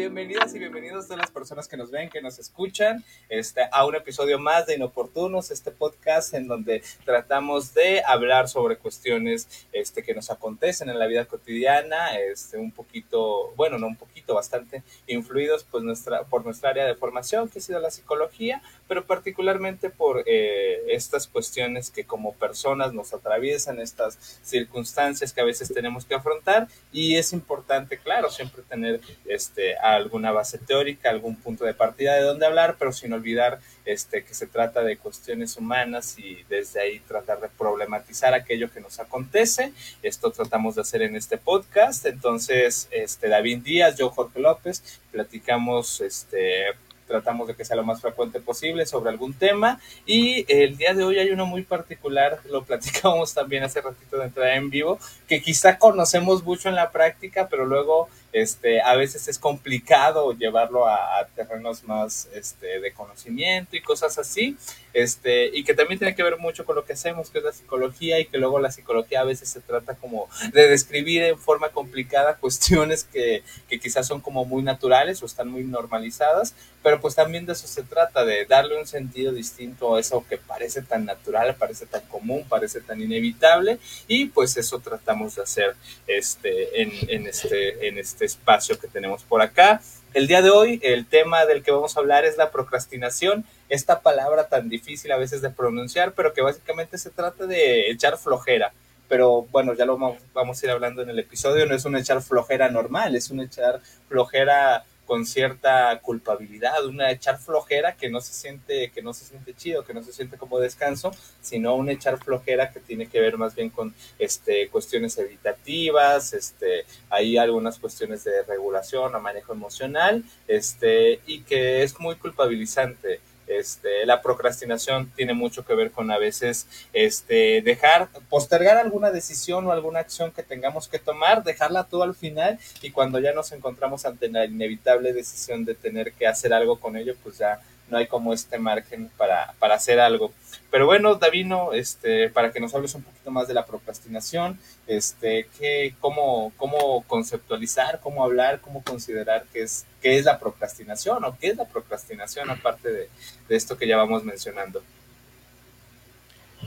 bienvenidas y bienvenidos a las personas que nos ven, que nos escuchan, este, a un episodio más de Inoportunos, este podcast en donde tratamos de hablar sobre cuestiones este, que nos acontecen en la vida cotidiana, este, un poquito, bueno, no un poquito, bastante influidos pues, nuestra, por nuestra área de formación, que ha sido la psicología, pero particularmente por eh, estas cuestiones que como personas nos atraviesan, estas circunstancias que a veces tenemos que afrontar, y es importante, claro, siempre tener este, alguna base teórica, algún punto de partida de dónde hablar, pero sin olvidar este, que se trata de cuestiones humanas y desde ahí tratar de problematizar aquello que nos acontece. Esto tratamos de hacer en este podcast. Entonces, este, David Díaz, yo Jorge López, platicamos este, tratamos de que sea lo más frecuente posible sobre algún tema y el día de hoy hay uno muy particular, lo platicamos también hace ratito de entrada en vivo, que quizá conocemos mucho en la práctica, pero luego este, a veces es complicado llevarlo a, terrenos más este, de conocimiento y cosas así, este, y que también tiene que ver mucho con lo que hacemos, que es la psicología, y que luego la psicología a veces se trata como de describir en forma complicada cuestiones que, que quizás son como muy naturales o están muy normalizadas, pero pues también de eso se trata, de darle un sentido distinto a eso que parece tan natural, parece tan común, parece tan inevitable, y pues eso tratamos de hacer este, en, en este, en este este espacio que tenemos por acá. El día de hoy, el tema del que vamos a hablar es la procrastinación, esta palabra tan difícil a veces de pronunciar, pero que básicamente se trata de echar flojera. Pero bueno, ya lo vamos a ir hablando en el episodio, no es un echar flojera normal, es un echar flojera con cierta culpabilidad, una echar flojera que no se siente, que no se siente chido, que no se siente como descanso, sino un echar flojera que tiene que ver más bien con este cuestiones evitativas, este, hay algunas cuestiones de regulación o manejo emocional, este, y que es muy culpabilizante. Este, la procrastinación tiene mucho que ver con a veces este, dejar, postergar alguna decisión o alguna acción que tengamos que tomar, dejarla todo al final y cuando ya nos encontramos ante la inevitable decisión de tener que hacer algo con ello, pues ya no hay como este margen para, para hacer algo. Pero bueno, Davino, este, para que nos hables un poquito más de la procrastinación, este, qué, cómo, cómo conceptualizar, cómo hablar, cómo considerar qué es, qué es la procrastinación o qué es la procrastinación aparte de, de esto que ya vamos mencionando.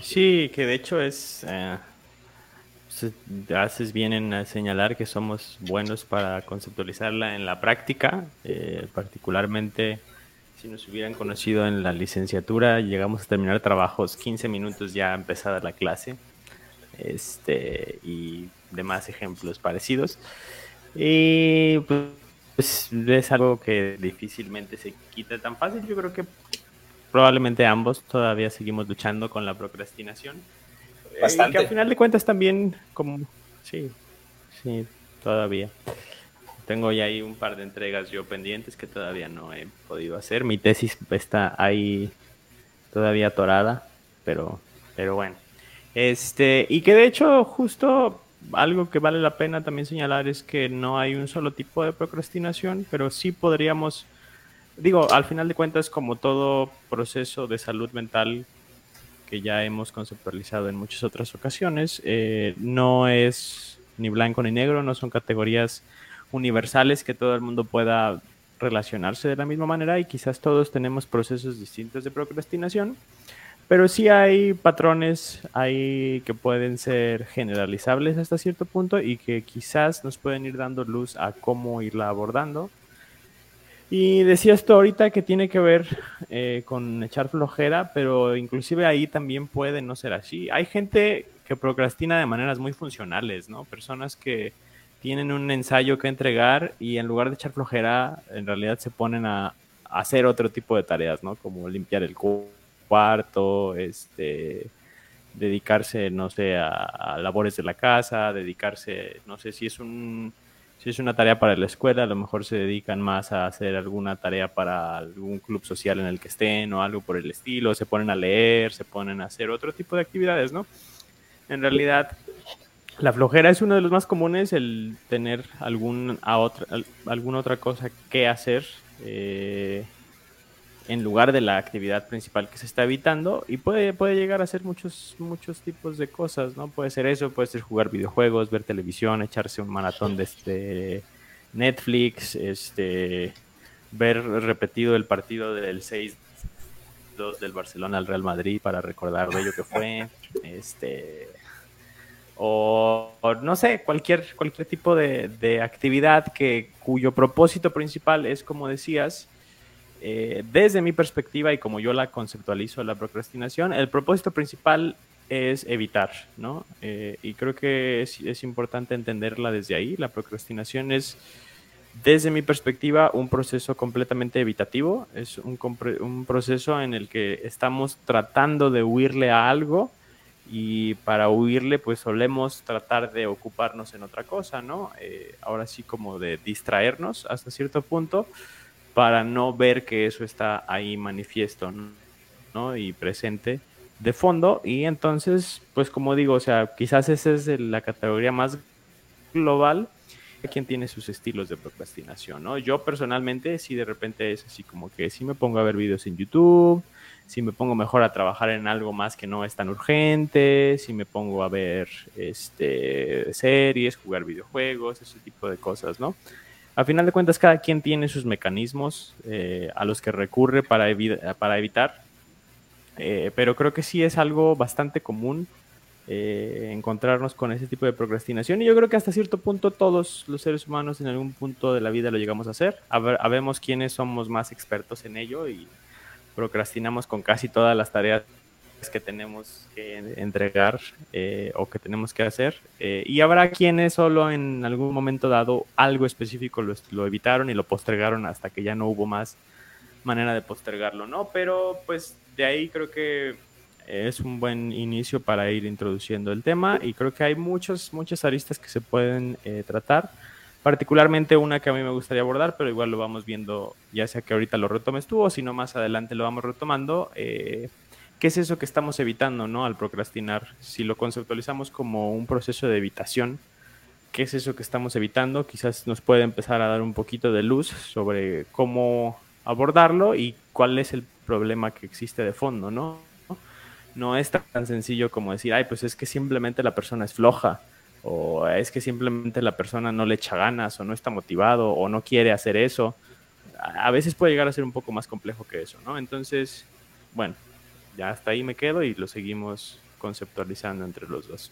Sí, que de hecho es, eh, haces bien en señalar que somos buenos para conceptualizarla en la práctica, eh, particularmente si nos hubieran conocido en la licenciatura, llegamos a terminar trabajos 15 minutos ya empezada la clase. Este, y demás ejemplos parecidos. Y pues es algo que difícilmente se quita tan fácil. Yo creo que probablemente ambos todavía seguimos luchando con la procrastinación. Bastante. Y que al final de cuentas también, como, sí, sí, todavía. Tengo ya ahí un par de entregas yo pendientes que todavía no he podido hacer. Mi tesis está ahí todavía atorada, pero, pero bueno. Este, y que de hecho, justo algo que vale la pena también señalar es que no hay un solo tipo de procrastinación, pero sí podríamos, digo, al final de cuentas, como todo proceso de salud mental que ya hemos conceptualizado en muchas otras ocasiones, eh, no es ni blanco ni negro, no son categorías universales que todo el mundo pueda relacionarse de la misma manera y quizás todos tenemos procesos distintos de procrastinación, pero sí hay patrones que pueden ser generalizables hasta cierto punto y que quizás nos pueden ir dando luz a cómo irla abordando. Y decías tú ahorita que tiene que ver eh, con echar flojera, pero inclusive ahí también puede no ser así. Hay gente que procrastina de maneras muy funcionales, ¿no? Personas que tienen un ensayo que entregar y en lugar de echar flojera, en realidad se ponen a, hacer otro tipo de tareas, ¿no? Como limpiar el cuarto, este, dedicarse, no sé, a, labores de la casa, dedicarse, no sé, si es un si es una tarea para la escuela, a lo mejor se dedican más a hacer alguna tarea para algún club social en el que estén o algo por el estilo, se ponen a leer, se ponen a hacer otro tipo de actividades, ¿no? En realidad, la flojera es uno de los más comunes, el tener algún, a otra, alguna otra cosa que hacer eh, en lugar de la actividad principal que se está evitando y puede, puede llegar a ser muchos, muchos tipos de cosas, ¿no? Puede ser eso, puede ser jugar videojuegos, ver televisión, echarse un maratón de, este, Netflix, este, ver repetido el partido del 6 2 del Barcelona al Real Madrid para recordar lo bello que fue, este, o, no sé, cualquier, cualquier tipo de, actividad que, cuyo propósito principal es, como decías, eh, desde mi perspectiva y como yo la conceptualizo la procrastinación, el propósito principal es evitar, ¿no? Eh, y creo que es, es, importante entenderla desde ahí. La procrastinación es, desde mi perspectiva, un proceso completamente evitativo. Es un, un proceso en el que estamos tratando de huirle a algo y para huirle pues solemos tratar de ocuparnos en otra cosa, ¿no? Eh, ahora sí como de distraernos hasta cierto punto para no ver que eso está ahí manifiesto, ¿no? Y presente de fondo y entonces pues como digo, o sea, quizás esa es la categoría más global quien tiene sus estilos de procrastinación, ¿no? Yo personalmente si de repente es así como que si me pongo a ver videos en YouTube, si me pongo mejor a trabajar en algo más que no es tan urgente, si me pongo a ver este, series, jugar videojuegos, ese tipo de cosas, ¿no? A final de cuentas, cada quien tiene sus mecanismos eh, a los que recurre para, para evitar, eh, pero creo que sí es algo bastante común eh, encontrarnos con ese tipo de procrastinación y yo creo que hasta cierto punto todos los seres humanos en algún punto de la vida lo llegamos a hacer. A ver, quiénes somos más expertos en ello y procrastinamos con casi todas las tareas que tenemos que entregar eh, o que tenemos que hacer. Eh, y habrá quienes solo en algún momento dado algo específico lo, evitaron y lo postergaron hasta que ya no hubo más manera de postergarlo, ¿no? Pero pues de ahí creo que es un buen inicio para ir introduciendo el tema y creo que hay muchas, muchas aristas que se pueden eh, tratar particularmente una que a mí me gustaría abordar, pero igual lo vamos viendo, ya sea que ahorita lo retomes tú o si no más adelante lo vamos retomando. Eh, ¿Qué es eso que estamos evitando ¿no? al procrastinar? Si lo conceptualizamos como un proceso de evitación, ¿qué es eso que estamos evitando? Quizás nos puede empezar a dar un poquito de luz sobre cómo abordarlo y cuál es el problema que existe de fondo, ¿no? No es tan sencillo como decir, ay, pues es que simplemente la persona es floja o es que simplemente la persona no le echa ganas o no está motivado o no quiere hacer eso. A veces puede llegar a ser un poco más complejo que eso, ¿no? Entonces, bueno, ya hasta ahí me quedo y lo seguimos conceptualizando entre los dos.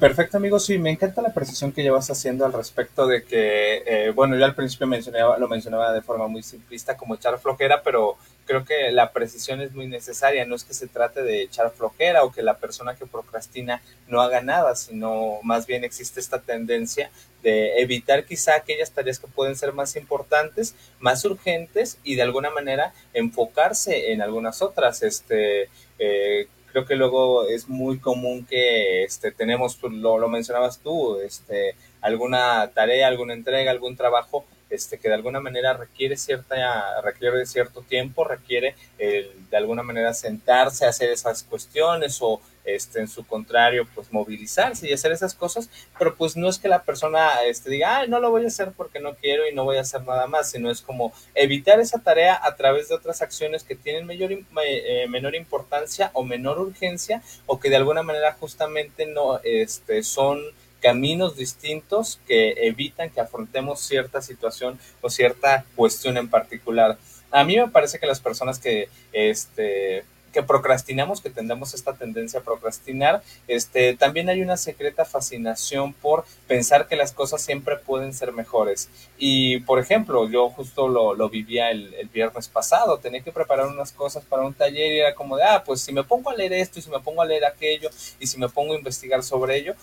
Perfecto, amigo. Sí, me encanta la precisión que llevas haciendo al respecto de que, eh, bueno, yo al principio mencionaba, lo mencionaba de forma muy simplista como echar flojera, pero creo que la precisión es muy necesaria. No es que se trate de echar flojera o que la persona que procrastina no haga nada, sino más bien existe esta tendencia de evitar quizá aquellas tareas que pueden ser más importantes, más urgentes y de alguna manera enfocarse en algunas otras. Este, eh, creo que luego es muy común que este, tenemos, lo, lo mencionabas tú, este, alguna tarea, alguna entrega, algún trabajo este, que de alguna manera requiere cierta, requiere cierto tiempo, requiere de alguna manera sentarse, hacer esas cuestiones o este, en su contrario, pues movilizarse y hacer esas cosas, pero pues no es que la persona este, diga, no lo voy a hacer porque no quiero y no voy a hacer nada más, sino es como evitar esa tarea a través de otras acciones que tienen mayor, eh, menor importancia o menor urgencia o que de alguna manera justamente no este, son caminos distintos que evitan que afrontemos cierta situación o cierta cuestión en particular. A mí me parece que las personas que este, que procrastinamos, que tendemos esta tendencia a procrastinar, este, también hay una secreta fascinación por pensar que las cosas siempre pueden ser mejores. Y, por ejemplo, yo justo lo, lo vivía el, el, viernes pasado, tenía que preparar unas cosas para un taller y era como de, ah, pues si me pongo a leer esto y si me pongo a leer aquello y si me pongo a investigar sobre ello,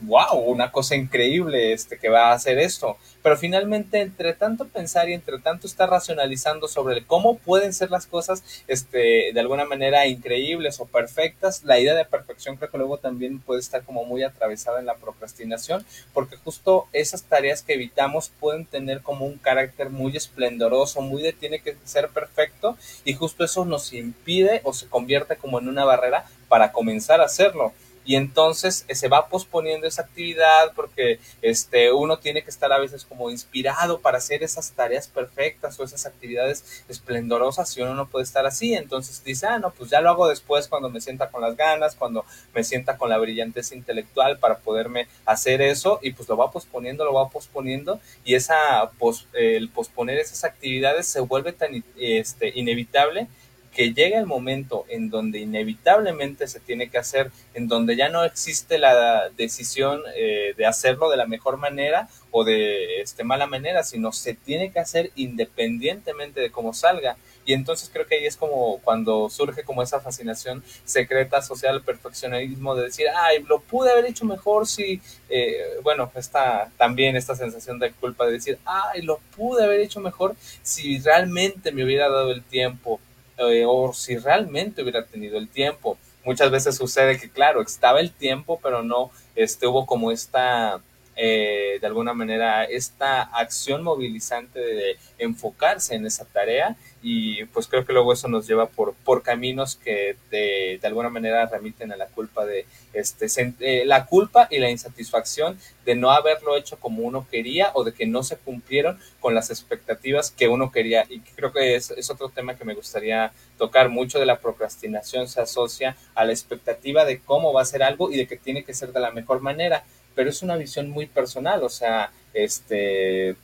wow, una cosa increíble este, que va a hacer esto. Pero finalmente, entre tanto pensar y entre tanto estar racionalizando sobre cómo pueden ser las cosas, este, de alguna manera increíbles o perfectas, la idea de perfección creo que luego también puede estar como muy atravesada en la procrastinación, porque justo esas tareas que evitamos pueden tener como un carácter muy esplendoroso, muy de tiene que ser perfecto, y justo eso nos impide o se convierte como en una barrera para comenzar a hacerlo. Y entonces eh, se va posponiendo esa actividad porque este, uno tiene que estar a veces como inspirado para hacer esas tareas perfectas o esas actividades esplendorosas y uno no puede estar así, entonces dice, ah, no, pues ya lo hago después cuando me sienta con las ganas, cuando me sienta con la brillantez intelectual para poderme hacer eso y pues lo va posponiendo, lo va posponiendo y esa el posponer esas actividades se vuelve tan este, inevitable que llega el momento en donde inevitablemente se tiene que hacer, en donde ya no existe la decisión eh, de hacerlo de la mejor manera o de este, mala manera, sino se tiene que hacer independientemente de cómo salga. Y entonces creo que ahí es como cuando surge como esa fascinación secreta social al perfeccionismo de decir, ay, lo pude haber hecho mejor si, eh, bueno, está también esta sensación de culpa de decir, ay, lo pude haber hecho mejor si realmente me hubiera dado el tiempo eh, o si realmente hubiera tenido el tiempo. Muchas veces sucede que, claro, estaba el tiempo, pero no este, hubo como esta eh, de alguna manera esta acción movilizante de enfocarse en esa tarea y pues creo que luego eso nos lleva por, por caminos que de, de alguna manera remiten a la culpa de este eh, la culpa y la insatisfacción de no haberlo hecho como uno quería o de que no se cumplieron con las expectativas que uno quería. Y creo que es, es otro tema que me gustaría tocar. Mucho de la procrastinación se asocia a la expectativa de cómo va a ser algo y de que tiene que ser de la mejor manera pero es una visión muy personal, o sea, este,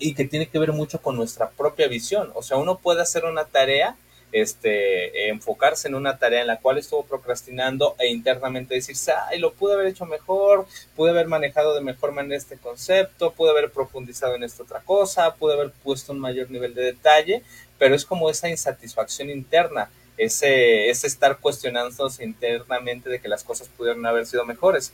y que tiene que ver mucho con nuestra propia visión, o sea, uno puede hacer una tarea, este, enfocarse en una tarea en la cual estuvo procrastinando e internamente decirse, ay, lo pude haber hecho mejor, pude haber manejado de mejor manera este concepto, pude haber profundizado en esta otra cosa, pude haber puesto un mayor nivel de detalle, pero es como esa insatisfacción interna, ese, ese estar cuestionándose internamente de que las cosas pudieron haber sido mejores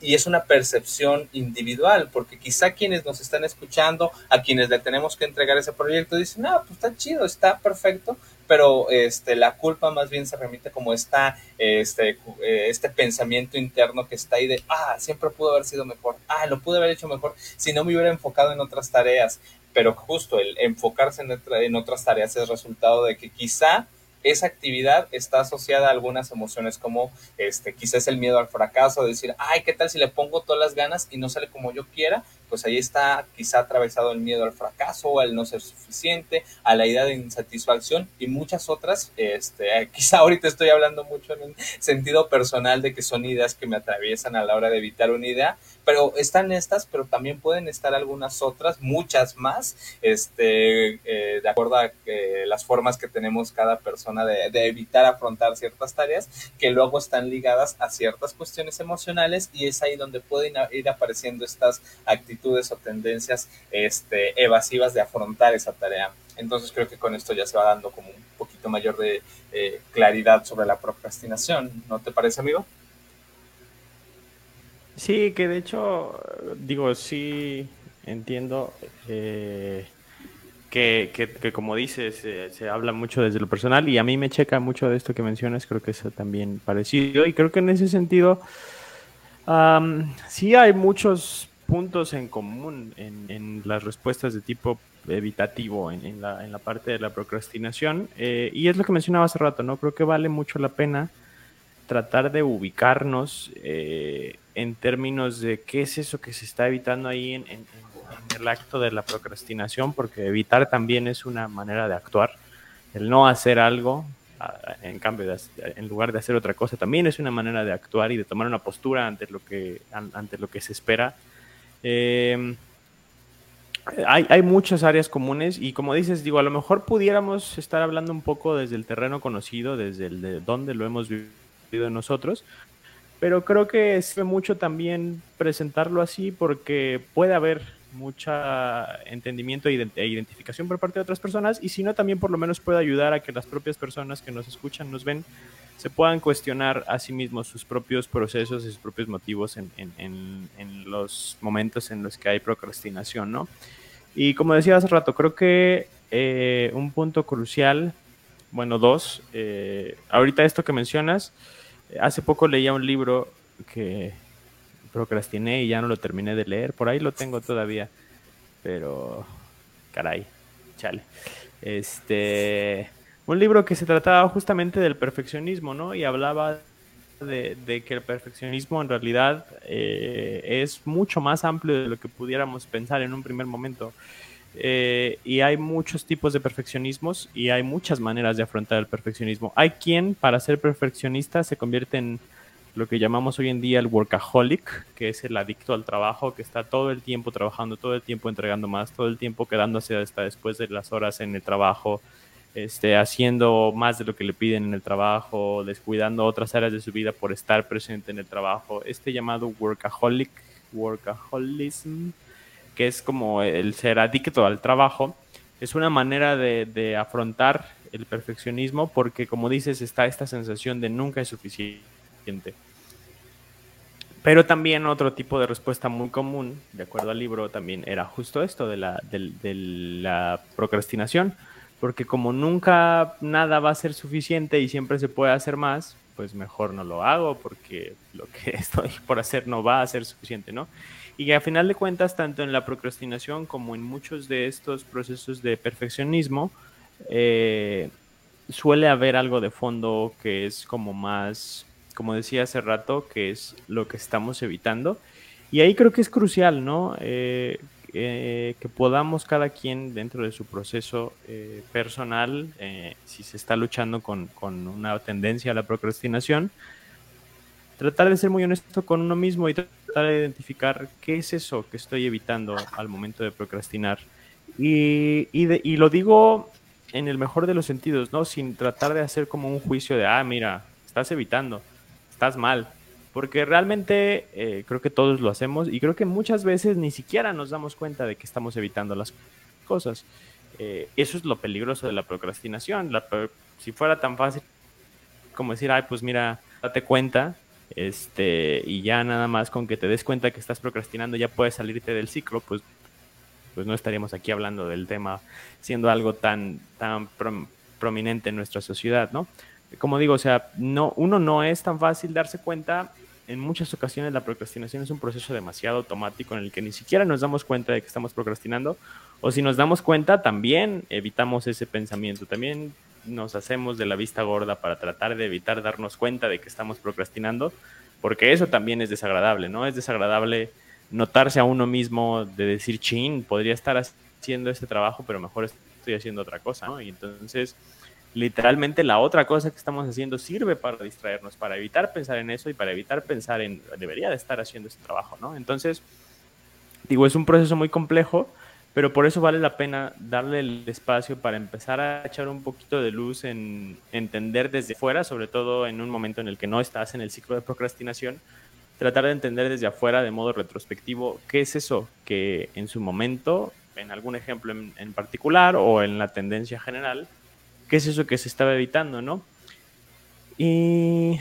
y es una percepción individual, porque quizá quienes nos están escuchando, a quienes le tenemos que entregar ese proyecto, dicen, ah, pues está chido, está perfecto, pero este, la culpa más bien se remite como esta, este, eh, este pensamiento interno que está ahí de, ah, siempre pudo haber sido mejor, ah, lo pude haber hecho mejor si no me hubiera enfocado en otras tareas, pero justo el enfocarse en, en otras tareas es resultado de que quizá esa actividad está asociada a algunas emociones como este quizás el miedo al fracaso, decir, ay, ¿qué tal si le pongo todas las ganas y no sale como yo quiera? Pues ahí está quizá atravesado el miedo al fracaso, al no ser suficiente, a la idea de insatisfacción y muchas otras, este, quizá ahorita estoy hablando mucho en un sentido personal de que son ideas que me atraviesan a la hora de evitar una idea, pero están estas, pero también pueden estar algunas otras, muchas más, este, eh, de acuerdo a las formas que tenemos cada persona de, evitar afrontar ciertas tareas, que luego están ligadas a ciertas cuestiones emocionales y es ahí donde pueden ir apareciendo estas actitudes o tendencias este, evasivas de afrontar esa tarea. Entonces creo que con esto ya se va dando como un poquito mayor de eh, claridad sobre la procrastinación. ¿No te parece, amigo? Sí, que de hecho, digo, sí entiendo eh, que, que, como dices, se habla mucho desde lo personal y a mí me checa mucho de esto que mencionas, creo que es también parecido y creo que en ese sentido sí hay muchos puntos en común en, las respuestas de tipo evitativo en, la, en la, parte de la procrastinación eh, y es lo que mencionaba hace rato, ¿no? Creo que vale mucho la pena tratar de ubicarnos eh, en términos de qué es eso que se está evitando ahí en, el acto de la procrastinación, porque evitar también es una manera de actuar. El no hacer algo, en cambio, en lugar de hacer otra cosa, también es una manera de actuar y de tomar una postura ante lo que, ante lo que se espera. Em, hay, muchas áreas comunes y como dices, digo, a lo mejor pudiéramos estar hablando un poco desde el terreno conocido, desde el de dónde lo hemos vivido nosotros, pero creo que sirve mucho también presentarlo así porque puede haber mucho entendimiento e identificación por parte de otras personas y si no también por lo menos puede ayudar a que las propias personas que nos escuchan, nos ven, se puedan cuestionar a sí mismos sus propios procesos y sus propios motivos en, los momentos en los que hay procrastinación, ¿no? Y como decía hace rato, creo que eh, un punto crucial, bueno, dos, eh, ahorita esto que mencionas, Hace poco leía un libro que procrastiné y ya no lo terminé de leer. Por ahí lo tengo todavía. Pero, caray, chale. Este, un libro que se trataba justamente del perfeccionismo, ¿no? Y hablaba de, que el perfeccionismo en realidad eh, es mucho más amplio de lo que pudiéramos pensar en un primer momento. Eh, y hay muchos tipos de perfeccionismos y hay muchas maneras de afrontar el perfeccionismo. Hay quien para ser perfeccionista se convierte en lo que llamamos hoy en día el workaholic, que es el adicto al trabajo, que está todo el tiempo trabajando, todo el tiempo entregando más, todo el tiempo quedándose hasta después de las horas en el trabajo, este, haciendo más de lo que le piden en el trabajo, descuidando otras áreas de su vida por estar presente en el trabajo. Este llamado workaholic, workaholism, que es como el ser adicto al trabajo, es una manera de, afrontar el perfeccionismo porque, como dices, está esta sensación de nunca es suficiente. Pero también otro tipo de respuesta muy común, de acuerdo al libro, también era justo esto de la procrastinación porque como nunca nada va a ser suficiente y siempre se puede hacer más, pues mejor no lo hago porque lo que estoy por hacer no va a ser suficiente, ¿no? Y a final de cuentas, tanto en la procrastinación como en muchos de estos procesos de perfeccionismo, eh, suele haber algo de fondo que es como más, como decía hace rato, que es lo que estamos evitando. Y ahí creo que es crucial, ¿no? Eh, eh, que podamos cada quien dentro de su proceso eh, personal, eh, si se está luchando con, con, una tendencia a la procrastinación, tratar de ser muy honesto con uno mismo y tratar de identificar qué es eso que estoy evitando al momento de procrastinar. Y, y, y lo digo en el mejor de los sentidos, ¿no? Sin tratar de hacer como un juicio de, ah, mira, estás evitando, estás mal, porque realmente eh, creo que todos lo hacemos y creo que muchas veces ni siquiera nos damos cuenta de que estamos evitando las cosas. Eh, eso es lo peligroso de la procrastinación. si fuera tan fácil como decir, ay, pues mira, date cuenta, este, y ya nada más con que te des cuenta que estás procrastinando ya puedes salirte del ciclo, pues, pues no estaríamos aquí hablando del tema siendo algo tan, tan prominente en nuestra sociedad, ¿no? Como digo, o sea, no, uno no es tan fácil darse cuenta. En muchas ocasiones la procrastinación es un proceso demasiado automático en el que ni siquiera nos damos cuenta de que estamos procrastinando. O si nos damos cuenta, también evitamos ese pensamiento. También nos hacemos de la vista gorda para tratar de evitar darnos cuenta de que estamos procrastinando, porque eso también es desagradable, ¿no? Es desagradable notarse a uno mismo de decir, chin, podría estar haciendo este trabajo, pero mejor estoy haciendo otra cosa, ¿no? Y entonces literalmente la otra cosa que estamos haciendo sirve para distraernos, para evitar pensar en eso y para evitar pensar en debería de estar haciendo ese trabajo, ¿no? Entonces, digo, es un proceso muy complejo, pero por eso vale la pena darle el espacio para empezar a echar un poquito de luz en entender desde fuera, sobre todo en un momento en el que no estás en el ciclo de procrastinación, tratar de entender desde afuera de modo retrospectivo qué es eso que en su momento, en algún ejemplo en particular o en la tendencia general, qué es eso que se estaba evitando, ¿no? Y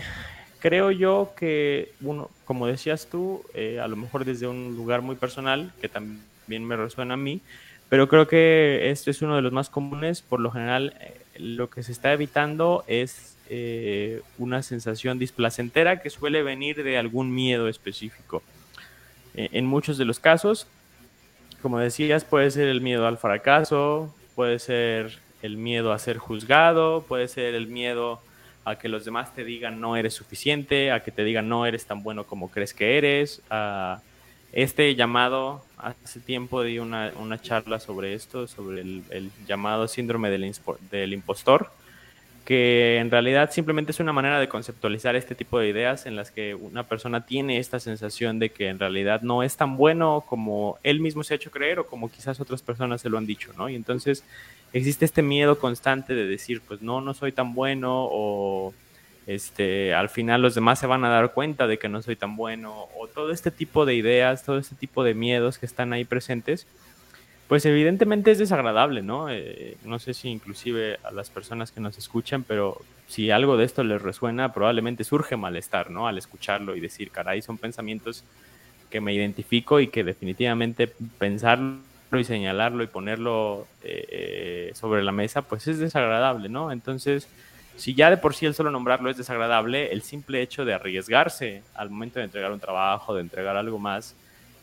creo yo que, bueno, como decías tú, eh, a lo mejor desde un lugar muy personal, que también me resuena a mí, pero creo que este es uno de los más comunes. Por lo general, eh, lo que se está evitando es eh, una sensación displacentera que suele venir de algún miedo específico. en muchos de los casos, como decías, puede ser el miedo al fracaso, puede ser el miedo a ser juzgado, puede ser el miedo a que los demás te digan no eres suficiente, a que te digan no eres tan bueno como crees que eres. A este llamado, hace tiempo di una, una charla sobre esto, sobre el, llamado síndrome del, del impostor, que en realidad simplemente es una manera de conceptualizar este tipo de ideas en las que una persona tiene esta sensación de que en realidad no es tan bueno como él mismo se ha hecho creer o como quizás otras personas se lo han dicho, ¿no? Y entonces existe este miedo constante de decir, pues no, no soy tan bueno o este, al final los demás se van a dar cuenta de que no soy tan bueno o todo este tipo de ideas, todo este tipo de miedos que están ahí presentes, pues evidentemente es desagradable, ¿no? Eh, no sé si inclusive a las personas que nos escuchan, pero si algo de esto les resuena, probablemente surge malestar, ¿no? Al escucharlo y decir, caray, son pensamientos que me identifico y que definitivamente pensarlo y señalarlo y ponerlo eh, sobre la mesa, pues es desagradable, ¿no? Entonces, si ya de por sí el solo nombrarlo es desagradable, el simple hecho de arriesgarse al momento de entregar un trabajo, de entregar algo más,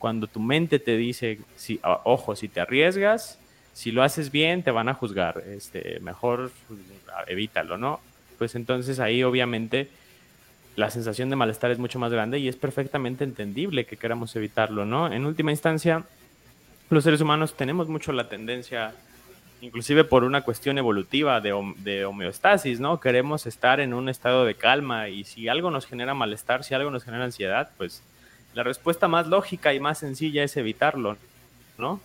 cuando tu mente te dice, si, ojo, si te arriesgas, si lo haces bien, te van a juzgar, este, mejor evítalo, ¿no? Pues entonces ahí obviamente la sensación de malestar es mucho más grande y es perfectamente entendible que queramos evitarlo, ¿no? En última instancia, los seres humanos tenemos mucho la tendencia, inclusive por una cuestión evolutiva de, de, homeostasis, ¿no? Queremos estar en un estado de calma y si algo nos genera malestar, si algo nos genera ansiedad, pues la respuesta más lógica y más sencilla es evitarlo, ¿no?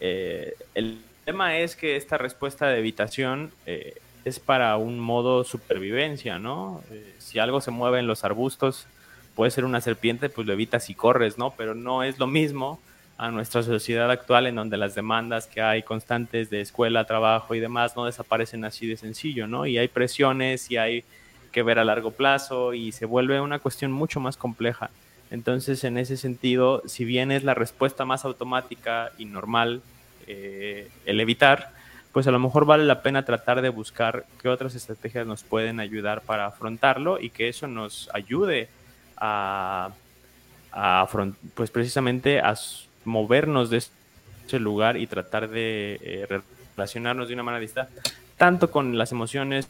Eh, el tema es que esta respuesta de evitación eh, es para un modo supervivencia, ¿no? Eh, si algo se mueve en los arbustos, puede ser una serpiente, pues lo evitas y corres, ¿no? Pero no es lo mismo a nuestra sociedad actual en donde las demandas que hay constantes de escuela, trabajo y demás no desaparecen así de sencillo, ¿no? Y hay presiones y hay que ver a largo plazo y se vuelve una cuestión mucho más compleja. Entonces, en ese sentido, si bien es la respuesta más automática y normal eh, el evitar, pues a lo mejor vale la pena tratar de buscar qué otras estrategias nos pueden ayudar para afrontarlo y que eso nos ayude a, pues precisamente a movernos de ese lugar y tratar de eh, relacionarnos de una manera distinta, tanto con las emociones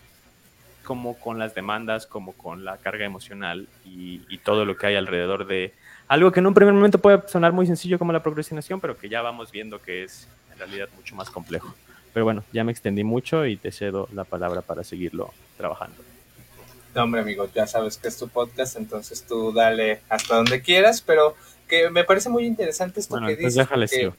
como con las demandas, como con la carga emocional y, y todo lo que hay alrededor de algo que en un primer momento puede sonar muy sencillo como la procrastinación, pero que ya vamos viendo que es en realidad mucho más complejo. Pero bueno, ya me extendí mucho y te cedo la palabra para seguirlo trabajando. No, hombre, amigo, ya sabes que es tu podcast, entonces tú dale hasta donde quieras, pero que me parece muy interesante esto que dices. Déjale que...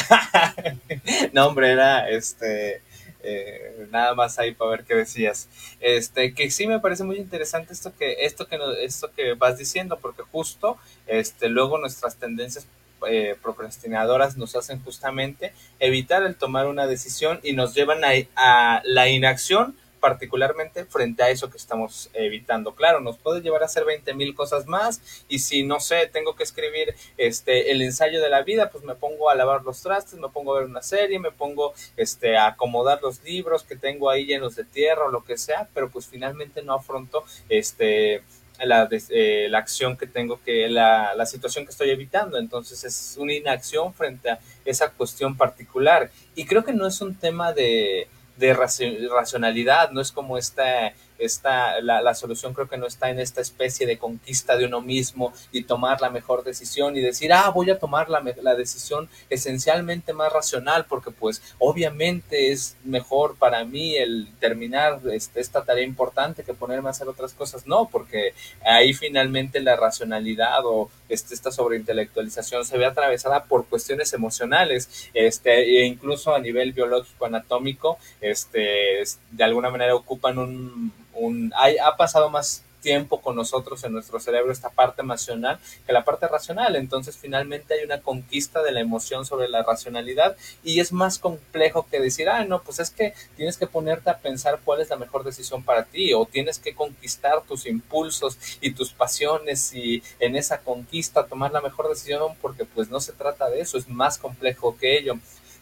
no, hombre, era este. Eh, nada más ahí para ver qué decías. Este, que sí me parece muy interesante esto que, esto que, esto que vas diciendo, porque justo, este, luego nuestras tendencias eh, procrastinadoras nos hacen justamente evitar el tomar una decisión y nos llevan a, la inacción particularmente frente a eso que estamos evitando. Claro, nos puede llevar a hacer 20 mil cosas más y si no sé, tengo que escribir este el ensayo de la vida, pues me pongo a lavar los trastes, me pongo a ver una serie, me pongo este a acomodar los libros que tengo ahí llenos de tierra o lo que sea, pero pues finalmente no afronto este la, eh, la acción que tengo que, la, la situación que estoy evitando. Entonces es una inacción frente a esa cuestión particular. Y creo que no es un tema de, de racionalidad, no es como esta, esta la, la, solución creo que no está en esta especie de conquista de uno mismo y tomar la mejor decisión y decir, ah, voy a tomar la, la decisión esencialmente más racional porque pues obviamente es mejor para mí el terminar este, esta tarea importante que ponerme a hacer otras cosas, no, porque ahí finalmente la racionalidad o este, esta sobreintelectualización se ve atravesada por cuestiones emocionales, este, e incluso a nivel biológico anatómico, este, de alguna manera ocupan un, un ha pasado más tiempo con nosotros en nuestro cerebro esta parte emocional que la parte racional. Entonces finalmente hay una conquista de la emoción sobre la racionalidad y es más complejo que decir, ah, no, pues es que tienes que ponerte a pensar cuál es la mejor decisión para ti o tienes que conquistar tus impulsos y tus pasiones y en esa conquista tomar la mejor decisión porque pues no se trata de eso, es más complejo que ello.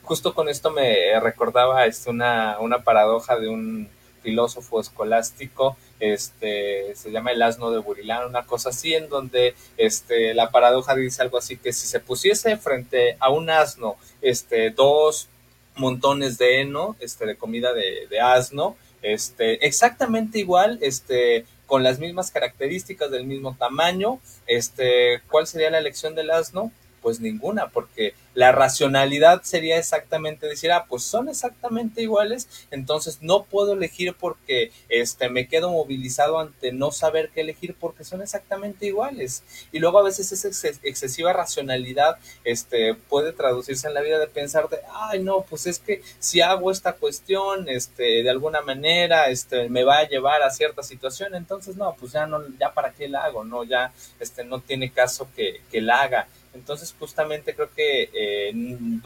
Justo con esto me recordaba este, una, una paradoja de un filósofo escolástico, este, se llama El asno de Burilán, una cosa así, en donde este, la paradoja dice algo así, que si se pusiese frente a un asno este, dos montones de heno, este, de comida de, de asno, este, exactamente igual, este, con las mismas características del mismo tamaño, este, ¿cuál sería la elección del asno? Pues ninguna, porque la racionalidad sería exactamente decir, ah, pues son exactamente iguales, entonces no puedo elegir porque este, me quedo movilizado ante no saber qué elegir porque son exactamente iguales. Y luego a veces esa excesiva racionalidad este, puede traducirse en la vida de pensar de, ay, no, pues es que si hago esta cuestión, este, de alguna manera, este, me va a llevar a cierta situación, entonces no, pues ya no, ya para qué la hago, no, ya, este, no tiene caso que, que la haga. Entonces, justamente creo que eh,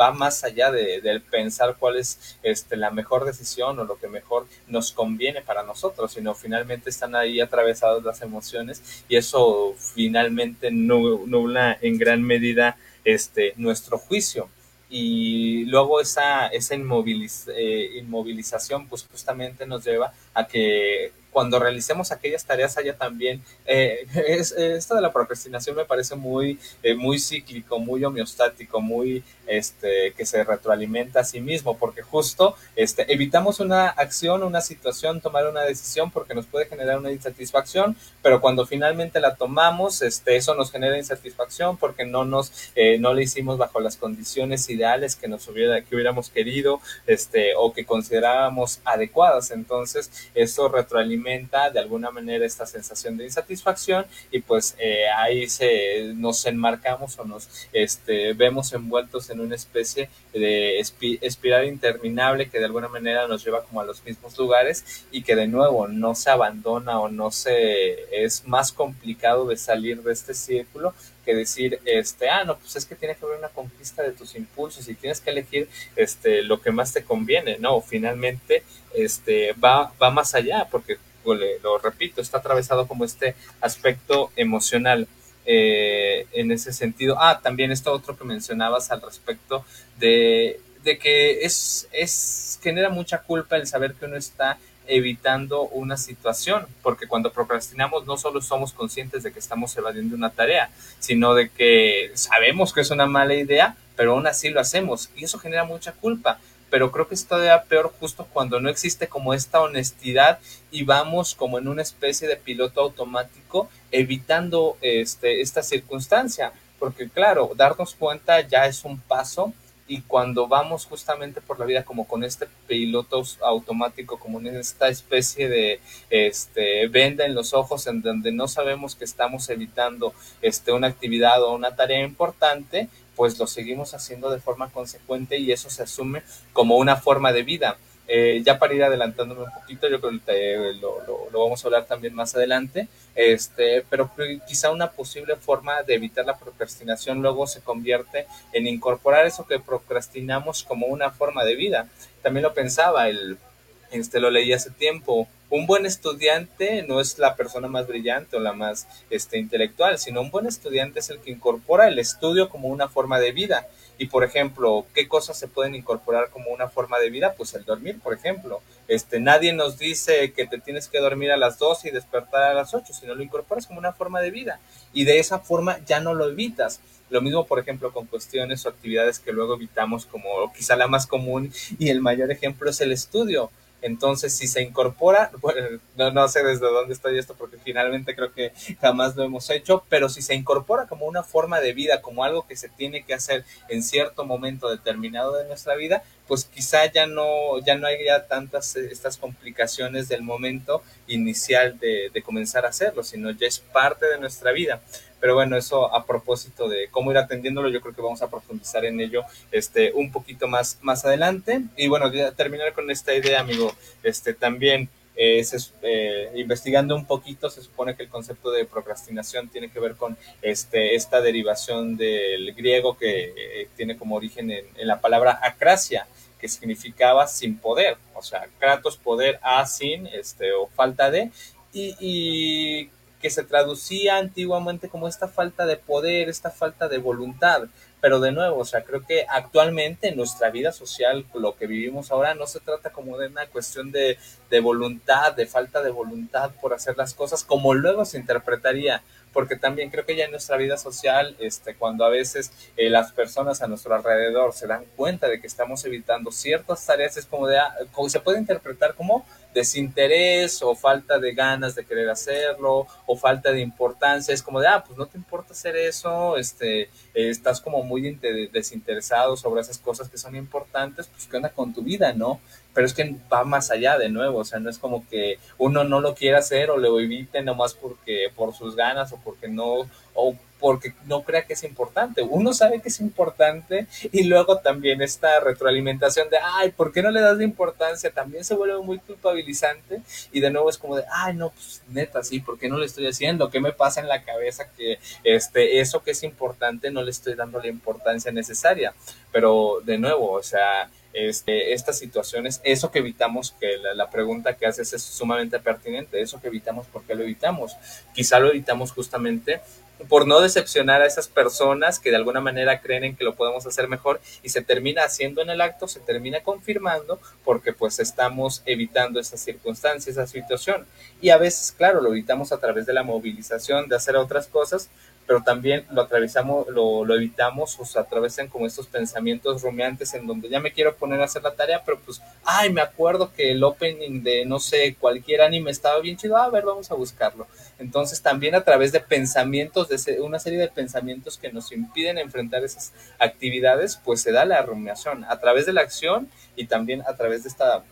va más allá de, del pensar cuál es este, la mejor decisión o lo que mejor nos conviene para nosotros, sino finalmente están ahí atravesadas las emociones y eso finalmente nubla en gran medida este, nuestro juicio. Y luego esa, esa eh, inmovilización pues justamente nos lleva a que cuando realicemos aquellas tareas haya también, eh, esto de la procrastinación me parece muy, eh, muy cíclico, muy homeostático, muy, este, que se retroalimenta a sí mismo, porque justo, este, evitamos una acción, una situación, tomar una decisión porque nos puede generar una insatisfacción, pero cuando finalmente la tomamos, este, eso nos genera insatisfacción porque no nos, eh, no le hicimos bajo las condiciones ideales que nos hubiera, que hubiéramos querido, este, o que considerábamos adecuadas. Entonces, eso retroalimenta de alguna manera esta sensación de insatisfacción y pues eh, ahí se, nos enmarcamos o nos este, vemos envueltos en una especie de espiral interminable que de alguna manera nos lleva como a los mismos lugares y que de nuevo no se abandona o no se es más complicado de salir de este círculo que decir, este, ah, no, pues es que tiene que haber una conquista de tus impulsos y tienes que elegir este, lo que más te conviene, ¿no? Finalmente, este, va, va más allá, porque, lo repito, está atravesado como este aspecto emocional. Eh, en ese sentido. Ah, también esto otro que mencionabas al respecto de, de que es, es, genera mucha culpa el saber que uno está evitando una situación, porque cuando procrastinamos no solo somos conscientes de que estamos evadiendo una tarea, sino de que sabemos que es una mala idea, pero aún así lo hacemos y eso genera mucha culpa. Pero creo que es todavía peor justo cuando no existe como esta honestidad y vamos como en una especie de piloto automático evitando este, esta circunstancia, porque claro, darnos cuenta ya es un paso y cuando vamos justamente por la vida como con este piloto automático, como en esta especie de este, venda en los ojos en donde no sabemos que estamos evitando este, una actividad o una tarea importante, pues lo seguimos haciendo de forma consecuente y eso se asume como una forma de vida. Eh, ya para ir adelantándome un poquito, yo creo que lo, lo, vamos a hablar también más adelante, este, pero quizá una posible forma de evitar la procrastinación luego se convierte en incorporar eso que procrastinamos como una forma de vida. También lo pensaba, el, este, lo leí hace tiempo, un buen estudiante no es la persona más brillante o la más este, intelectual, sino un buen estudiante es el que incorpora el estudio como una forma de vida. Y por ejemplo, ¿qué cosas se pueden incorporar como una forma de vida? Pues el dormir, por ejemplo. Este, nadie nos dice que te tienes que dormir a las 2 y despertar a las 8, sino lo incorporas como una forma de vida. Y de esa forma ya no lo evitas. Lo mismo, por ejemplo, con cuestiones o actividades que luego evitamos como quizá la más común y el mayor ejemplo es el estudio entonces, si se incorpora, bueno, no, sé desde dónde estoy esto porque finalmente creo que jamás lo hemos hecho, pero si se incorpora como una forma de vida, como algo que se tiene que hacer en cierto momento determinado de nuestra vida, pues quizá ya no, ya no haya tantas eh, estas complicaciones del momento inicial de, de comenzar a hacerlo, sino ya es parte de nuestra vida. Pero bueno, eso a propósito de cómo ir atendiéndolo, yo creo que vamos a profundizar en ello este, un poquito más, más adelante. Y bueno, terminar con esta idea, amigo, este, también eh, eh, investigando un poquito, se supone que el concepto de procrastinación tiene que ver con este, esta derivación del griego que eh, tiene como origen en, la palabra acracia, que significaba sin poder, o sea, kratos, poder, a, sin, este, o falta de, y que se traducía antiguamente como esta falta de poder, esta falta de voluntad. Pero de nuevo, o sea, creo que actualmente en nuestra vida social, lo que vivimos ahora, no se trata como de una cuestión de, de voluntad, de falta de voluntad por hacer las cosas, como luego se interpretaría porque también creo que ya en nuestra vida social, este, cuando a veces eh, las personas a nuestro alrededor se dan cuenta de que estamos evitando ciertas tareas, es como de, ah, se puede interpretar como desinterés o falta de ganas de querer hacerlo o falta de importancia, es como de, ah, pues no te importa hacer eso, este, estás como muy desinteresado sobre esas cosas que son importantes, pues qué onda con tu vida, ¿no? pero es que va más allá de nuevo, o sea, no es como que uno no lo quiera hacer o lo evite nomás porque por sus ganas o porque no o porque no crea que es importante. Uno sabe que es importante y luego también esta retroalimentación de, ay, ¿por qué no le das de importancia? También se vuelve muy culpabilizante y de nuevo es como de, ay, no, pues neta, sí, ¿por qué no le estoy haciendo? ¿Qué me pasa en la cabeza que este, eso que es importante no le estoy dando la importancia necesaria? Pero de nuevo, o sea, este, estas situaciones, eso que evitamos, que la, pregunta que haces es sumamente pertinente, eso que evitamos, ¿por qué lo evitamos? Quizá lo evitamos justamente por no decepcionar a esas personas que de alguna manera creen en que lo podemos hacer mejor y se termina haciendo en el acto, se termina confirmando porque pues estamos evitando esa circunstancia, esa situación. Y a veces, claro, lo evitamos a través de la movilización, de hacer otras cosas, pero también lo atravesamos, lo, lo evitamos o se atravesan como estos pensamientos rumiantes en donde ya me quiero poner a hacer la tarea, pero pues, ay, me acuerdo que el opening de, no sé, cualquier anime estaba bien chido, a ver, vamos a buscarlo. Entonces también a través de pensamientos, de una serie de pensamientos que nos impiden enfrentar esas actividades, pues se da la rumiación a través de la acción y también a través de esta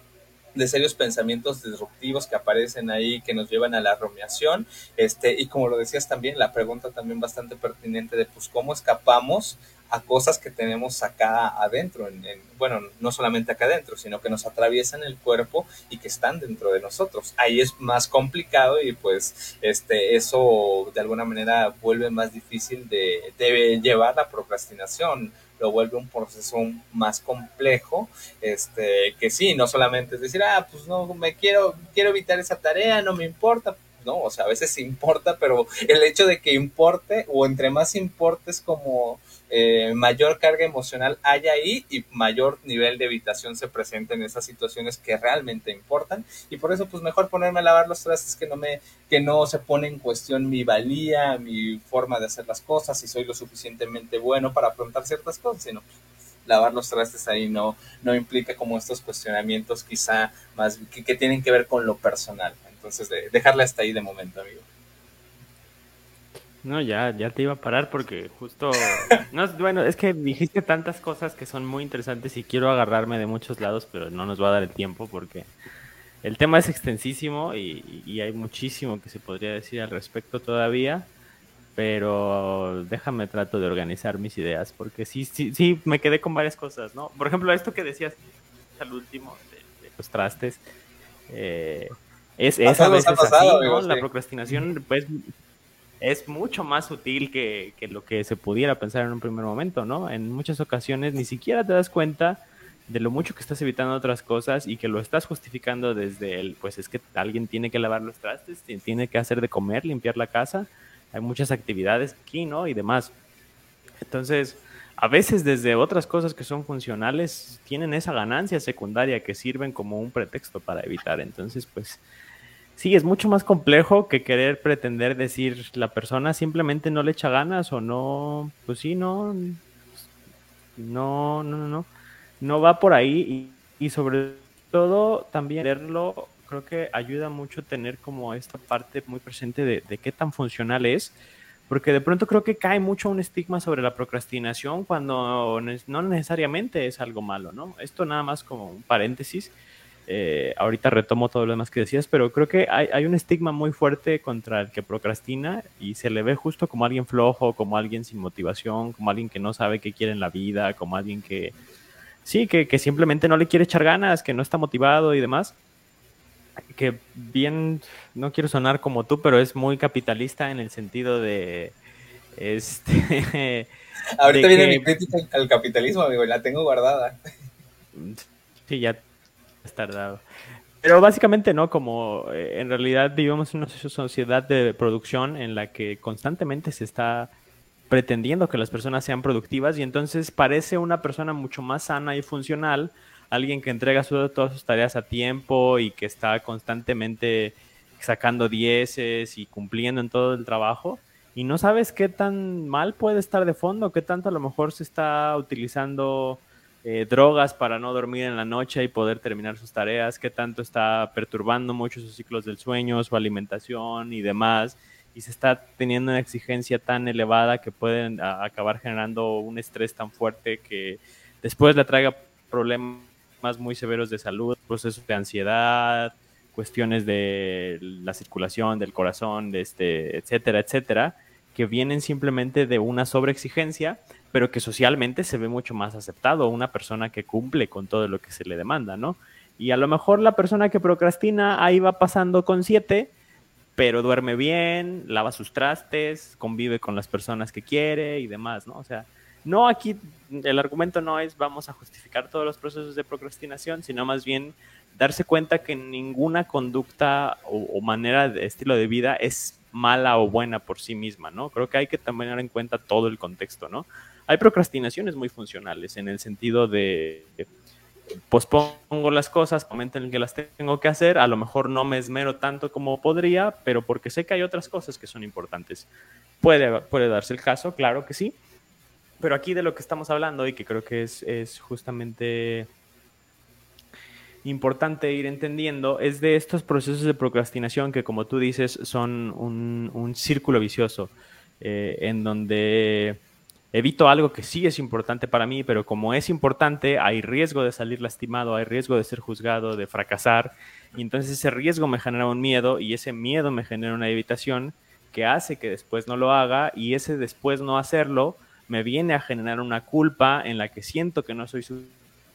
de serios pensamientos disruptivos que aparecen ahí, que nos llevan a la rumiación, este, y como lo decías también, la pregunta también bastante pertinente de pues cómo escapamos a cosas que tenemos acá adentro, en, bueno, no solamente acá adentro, sino que nos atraviesan el cuerpo y que están dentro de nosotros. Ahí es más complicado y pues este, eso de alguna manera vuelve más difícil de, de llevar la procrastinación lo vuelve un proceso más complejo, este, que sí, no solamente es decir, ah, pues no, me quiero, quiero evitar esa tarea, no me importa, no, o sea, a veces importa, pero el hecho de que importe o entre más importes como eh, mayor carga emocional hay ahí y mayor nivel de evitación se presenta en esas situaciones que realmente importan. Y por eso pues mejor ponerme a lavar los trastes que no me que no se pone en cuestión mi valía mi forma de hacer las cosas si soy lo suficientemente bueno para afrontar ciertas cosas sino pues, lavar los trastes ahí no no implica como estos cuestionamientos quizá más que, tienen que ver con lo personal. Entonces de, dejarla hasta ahí de momento amigo no, ya, ya te iba a parar porque justo... No, bueno, es que dijiste tantas cosas que son muy interesantes y quiero agarrarme de muchos lados, pero no nos va a dar el tiempo porque el tema es extensísimo y, hay muchísimo que se podría decir al respecto todavía, pero déjame trato de organizar mis ideas porque sí, sí, sí, me quedé con varias cosas, ¿no? Por ejemplo, esto que decías al último de, los trastes, eh, es, a veces así, ¿no? La procrastinación, pues es mucho más sutil que, lo que se pudiera pensar en un primer momento, ¿no? En muchas ocasiones ni siquiera te das cuenta de lo mucho que estás evitando otras cosas y que lo estás justificando desde el, pues es que alguien tiene que lavar los trastes, tiene que hacer de comer, limpiar la casa, hay muchas actividades aquí, ¿no? Y demás. Entonces, a veces desde otras cosas que son funcionales tienen esa ganancia secundaria que sirven como un pretexto para evitar. Entonces, pues Sí, es mucho más complejo que querer pretender decir la persona simplemente no le echa ganas o no, pues sí, no, no, no, no, no, va por ahí y, sobre todo también verlo, creo que ayuda mucho tener como esta parte muy presente de qué tan funcional es, porque de pronto creo que cae mucho un estigma sobre la procrastinación cuando no necesariamente es algo malo, ¿no? Esto nada más como un paréntesis eh, ahorita retomo todo lo demás que decías, pero creo que hay, un estigma muy fuerte contra el que procrastina y se le ve justo como alguien flojo, como alguien sin motivación, como alguien que no sabe qué quiere en la vida, como alguien que, sí, que, simplemente no le quiere echar ganas, que no está motivado y demás. Que bien, no quiero sonar como tú, pero es muy capitalista en el sentido de, este... Ahorita viene mi crítica al capitalismo, amigo, la tengo guardada. Sí, ya tardado. Pero básicamente no, como eh, en realidad vivimos en una sociedad de producción en la que constantemente se está pretendiendo que las personas sean productivas y entonces parece una persona mucho más sana y funcional, alguien que entrega todas sus tareas a tiempo y que está constantemente sacando dieces y cumpliendo en todo el trabajo y no sabes qué tan mal puede estar de fondo, qué tanto a lo mejor se está utilizando eh, drogas para no dormir en la noche y poder terminar sus tareas, qué tanto está perturbando mucho sus ciclos del sueño, su alimentación y demás, y se está teniendo una exigencia tan elevada que pueden acabar generando un estrés tan fuerte que después le traiga problemas muy severos de salud, procesos de ansiedad, cuestiones de la circulación del corazón, este, etcétera, etcétera, que vienen simplemente de una sobreexigencia pero que socialmente se ve mucho más aceptado, una persona que cumple con todo lo que se le demanda, ¿no? Y a lo mejor la persona que procrastina ahí va pasando con siete, pero duerme bien, lava sus trastes, convive con las personas que quiere y demás, ¿no? O sea, no aquí el argumento no es vamos a justificar todos los procesos de procrastinación, sino más bien darse cuenta que ninguna conducta o, manera de estilo de vida es mala o buena por sí misma, ¿no? Creo que hay que tener en cuenta todo el contexto, ¿no? Hay procrastinaciones muy funcionales en el sentido de pospongo las cosas, momento en el que las tengo que hacer, a lo mejor no me esmero tanto como podría, pero porque sé que hay otras cosas que son importantes. Puede, puede darse el caso, claro que sí, pero aquí de lo que estamos hablando y que creo que es, es justamente importante ir entendiendo es de estos procesos de procrastinación que, como tú dices, son un, un círculo vicioso eh, en donde evito algo que sí es importante para mí, pero como es importante, hay riesgo de salir lastimado, hay riesgo de ser juzgado, de fracasar, y entonces ese riesgo me genera un miedo y ese miedo me genera una evitación que hace que después no lo haga y ese después no hacerlo me viene a generar una culpa en la que siento que no soy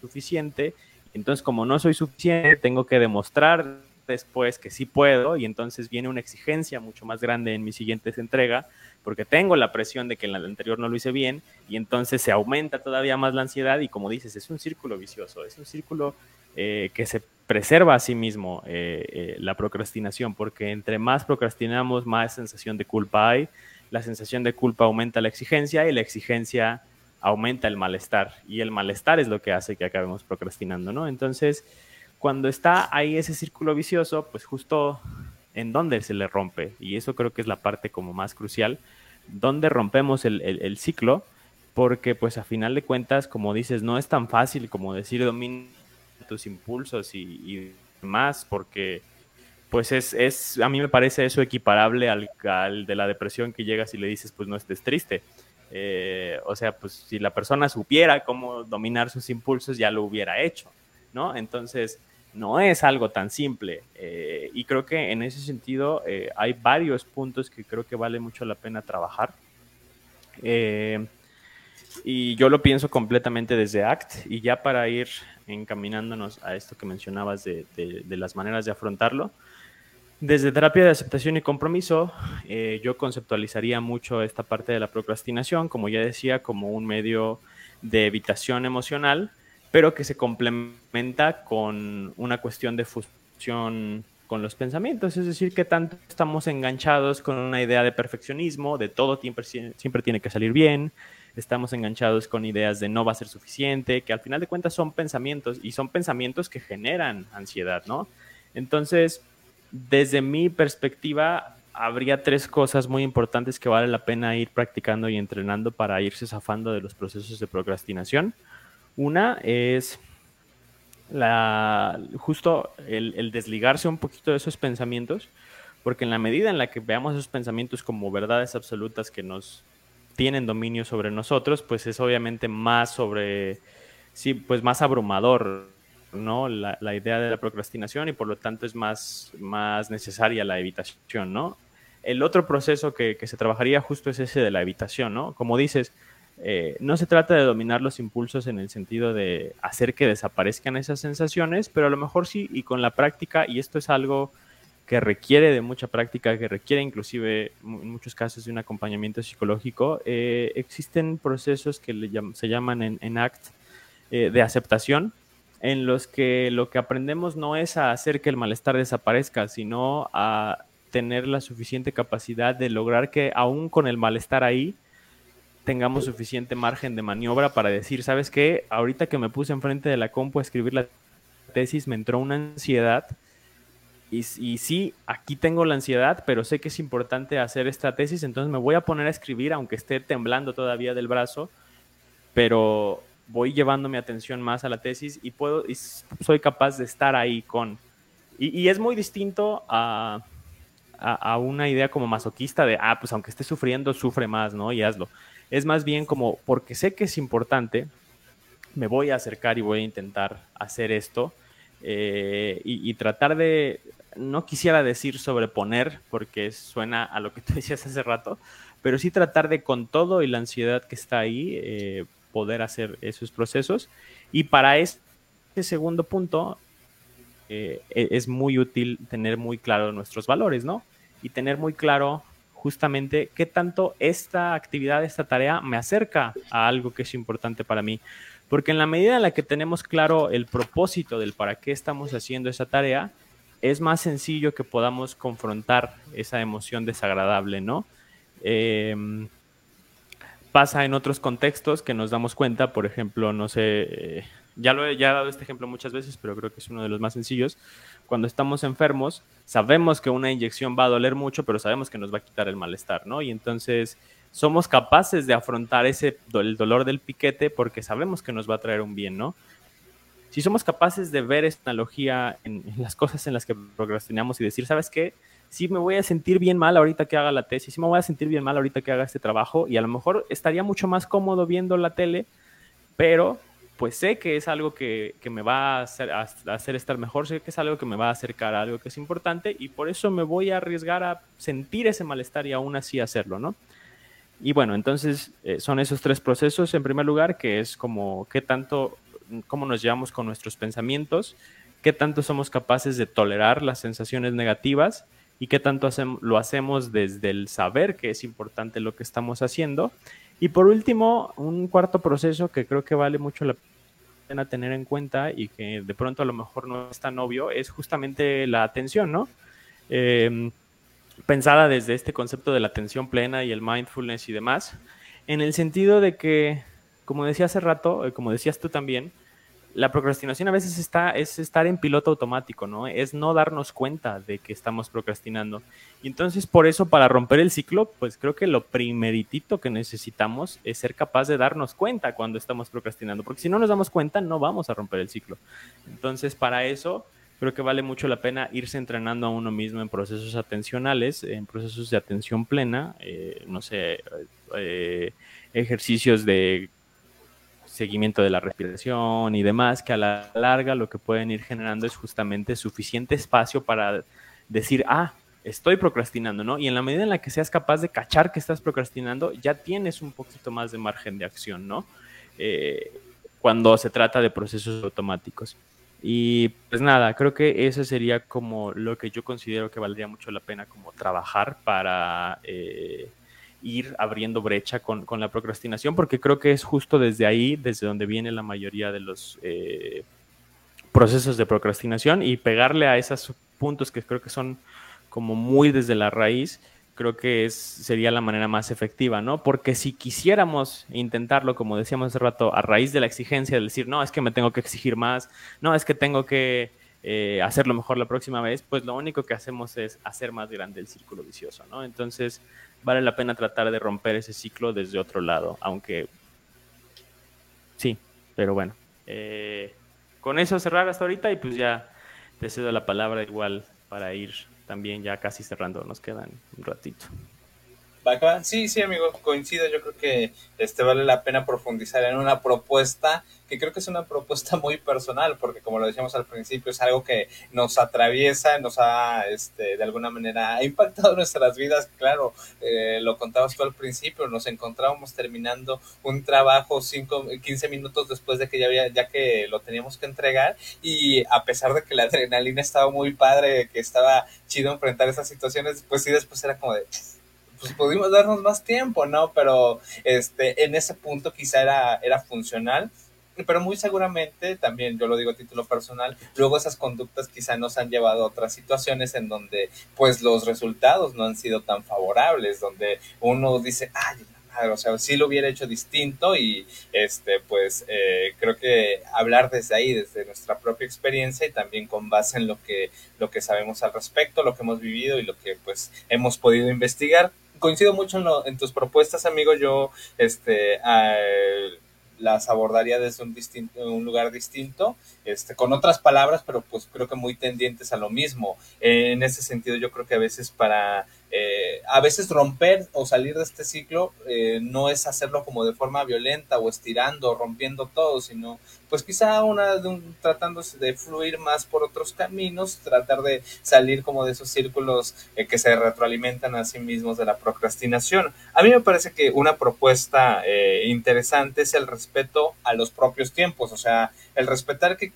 suficiente. Entonces, como no soy suficiente, tengo que demostrar después que sí puedo y entonces viene una exigencia mucho más grande en mi siguiente entrega porque tengo la presión de que en la anterior no lo hice bien y entonces se aumenta todavía más la ansiedad y como dices, es un círculo vicioso, es un círculo eh, que se preserva a sí mismo eh, eh, la procrastinación, porque entre más procrastinamos, más sensación de culpa hay, la sensación de culpa aumenta la exigencia y la exigencia aumenta el malestar y el malestar es lo que hace que acabemos procrastinando, ¿no? Entonces, cuando está ahí ese círculo vicioso, pues justo en dónde se le rompe. Y eso creo que es la parte como más crucial, dónde rompemos el, ciclo, porque pues a final de cuentas, como dices, no es tan fácil como decir domina tus impulsos y, más, porque pues es, es, a mí me parece eso equiparable al, de la depresión que llegas y le dices, pues no estés triste. Eh, o sea, pues si la persona supiera cómo dominar sus impulsos, ya lo hubiera hecho, ¿no? Entonces, no es algo tan simple. Eh, y creo que en ese sentido eh, hay varios puntos que creo que vale mucho la pena trabajar. Eh, y yo lo pienso completamente desde ACT. Y ya para ir encaminándonos a esto que mencionabas de, las maneras de afrontarlo, desde terapia de aceptación y compromiso, yo conceptualizaría mucho esta parte de la procrastinación, como ya decía, como un medio de evitación emocional pero que se complementa con una cuestión de fusión con los pensamientos, es decir, que tanto estamos enganchados con una idea de perfeccionismo, de todo siempre, tiene que salir bien, estamos enganchados con ideas de no va a ser suficiente, que al final de cuentas son pensamientos y son pensamientos que generan ansiedad, ¿no? Entonces, desde mi perspectiva, habría tres cosas muy importantes que vale la pena ir practicando y entrenando para irse zafando de los procesos de procrastinación. Una es la, justo el, desligarse un poquito de esos pensamientos, porque en la medida en la que veamos esos pensamientos como verdades absolutas que nos tienen dominio sobre nosotros, pues es obviamente más sobre, sí, pues más abrumador, ¿no? La, idea de la procrastinación y por lo tanto es más, más necesaria la evitación, ¿no? El otro proceso que, que se trabajaría justo es ese de la evitación, ¿no? Como dices, eh, no se trata de dominar los impulsos en el sentido de hacer que desaparezcan esas sensaciones, pero a lo mejor sí, y con la práctica, y esto es algo que requiere de mucha práctica, que requiere inclusive en muchos casos de un acompañamiento psicológico, eh, existen procesos que se llaman en, ACT eh, de aceptación, en los que lo que aprendemos no es a hacer que el malestar desaparezca, sino a tener la suficiente capacidad de lograr que aún con el malestar ahí, tengamos suficiente margen de maniobra para decir, ¿sabes qué? Ahorita que me puse enfrente de la compu a escribir la tesis, me entró una ansiedad. Y, y, sí, aquí tengo la ansiedad, pero sé que es importante hacer esta tesis, entonces me voy a poner a escribir, aunque esté temblando todavía del brazo, pero voy llevando mi atención más a la tesis y puedo, y soy capaz de estar ahí con. Y, y es muy distinto a, a, a, una idea como masoquista de, ah, pues aunque esté sufriendo, sufre más, ¿no? Y hazlo. Es más bien como, porque sé que es importante, me voy a acercar y voy a intentar hacer esto eh, y, tratar de, no quisiera decir sobreponer, porque suena a lo que tú decías hace rato, pero sí tratar de con todo y la ansiedad que está ahí, eh, poder hacer esos procesos. Y para este segundo punto, eh, e, es muy útil tener muy claro nuestros valores, ¿no? Y tener muy claro justamente qué tanto esta actividad, esta tarea me acerca a algo que es importante para mí. Porque en la medida en la que tenemos claro el propósito del para qué estamos haciendo esa tarea, es más sencillo que podamos confrontar esa emoción desagradable, ¿no? Em, pasa en otros contextos que nos damos cuenta, por ejemplo, no sé, eh, ya lo he, ya he dado este ejemplo muchas veces, pero creo que es uno de los más sencillos. Cuando estamos enfermos, sabemos que una inyección va a doler mucho, pero sabemos que nos va a quitar el malestar, ¿no? Y entonces somos capaces de afrontar ese el dolor del piquete porque sabemos que nos va a traer un bien, ¿no? Si somos capaces de ver esta analogía en, en las cosas en las que procrastinamos y decir, ¿sabes qué? sí me voy a sentir bien mal ahorita que haga la tesis, sí me voy a sentir bien mal ahorita que haga este trabajo y a lo mejor estaría mucho más cómodo viendo la tele, pero pues sé que es algo que, me va a hacer, hacer, estar mejor, sé que es algo que me va a acercar a algo que es importante y por eso me voy a arriesgar a sentir ese malestar y aún así hacerlo, ¿no? Y bueno, entonces eh, son esos tres procesos en primer lugar, que es como qué tanto, cómo nos llevamos con nuestros pensamientos, qué tanto somos capaces de tolerar las sensaciones negativas y qué tanto lo hacemos desde el saber que es importante lo que estamos haciendo. Y por último, un cuarto proceso que creo que vale mucho la pena tener en cuenta y que de pronto a lo mejor no es tan obvio, es justamente la atención, ¿no? Em, pensada desde este concepto de la atención plena y el mindfulness y demás, en el sentido de que, como decía hace rato, eh, como decías tú también, la procrastinación a veces está, es estar en piloto automático, ¿no? Es no darnos cuenta de que estamos procrastinando. Y entonces, por eso, para romper el ciclo, pues creo que lo primeritito que necesitamos es ser capaz de darnos cuenta cuando estamos procrastinando, porque si no nos damos cuenta, no vamos a romper el ciclo. Entonces, para eso, creo que vale mucho la pena irse entrenando a uno mismo en procesos atencionales, en procesos de atención plena, eh, no sé, eh, ejercicios de seguimiento de la respiración y demás, que a la larga lo que pueden ir generando es justamente suficiente espacio para decir, ah, estoy procrastinando, ¿no? Y en la medida en la que seas capaz de cachar que estás procrastinando, ya tienes un poquito más de margen de acción, ¿no? Eh, cuando se trata de procesos automáticos. Y pues nada, creo que eso sería como lo que yo considero que valdría mucho la pena como trabajar para... Eh, ir abriendo brecha con, la procrastinación, porque creo que es justo desde ahí, desde donde viene la mayoría de los eh, procesos de procrastinación y pegarle a esos puntos que creo que son como muy desde la raíz, creo que es, sería la manera más efectiva, ¿no? Porque si quisiéramos intentarlo, como decíamos hace rato, a raíz de la exigencia, de decir, no, es que me tengo que exigir más, no, es que tengo que eh, hacerlo mejor la próxima vez, pues lo único que hacemos es hacer más grande el círculo vicioso, ¿no? Entonces, vale la pena tratar de romper ese ciclo desde otro lado, aunque sí, pero bueno. Eh, con eso cerrar hasta ahorita y pues ya te cedo la palabra igual para ir también ya casi cerrando, nos quedan un ratito. Sí, sí, amigo, coincido. Yo creo que este vale la pena profundizar en una propuesta que creo que es una propuesta muy personal, porque como lo decíamos al principio, es algo que nos atraviesa, nos ha, este, de alguna manera, ha impactado nuestras vidas. Claro, eh, lo contabas tú al principio, nos encontrábamos terminando un trabajo cinco, 15 minutos después de que ya, había, ya que lo teníamos que entregar y a pesar de que la adrenalina estaba muy padre, que estaba chido enfrentar esas situaciones, pues sí, después era como de pues pudimos darnos más tiempo, ¿no? Pero este, en ese punto quizá era, era funcional pero muy seguramente, también yo lo digo a título personal, luego esas conductas quizá nos han llevado a otras situaciones en donde pues los resultados no han sido tan favorables, donde uno dice, ay, o sea, sí lo hubiera hecho distinto y este, pues eh, creo que hablar desde ahí, desde nuestra propia experiencia y también con base en lo que, lo que sabemos al respecto, lo que hemos vivido y lo que pues hemos podido investigar, coincido mucho en, en tus propuestas, amigo. Yo este, las abordaría desde un, distinto, un lugar distinto, este, con otras palabras, pero pues creo que muy tendientes a lo mismo. en ese sentido, yo creo que a veces para eh, a veces romper o salir de este ciclo eh, no es hacerlo como de forma violenta o estirando o rompiendo todo, sino pues quizá una de un, tratándose de fluir más por otros caminos, tratar de salir como de esos círculos eh, que se retroalimentan a sí mismos de la procrastinación. A mí me parece que una propuesta interesante es el respeto a los propios tiempos, o sea, el respetar que,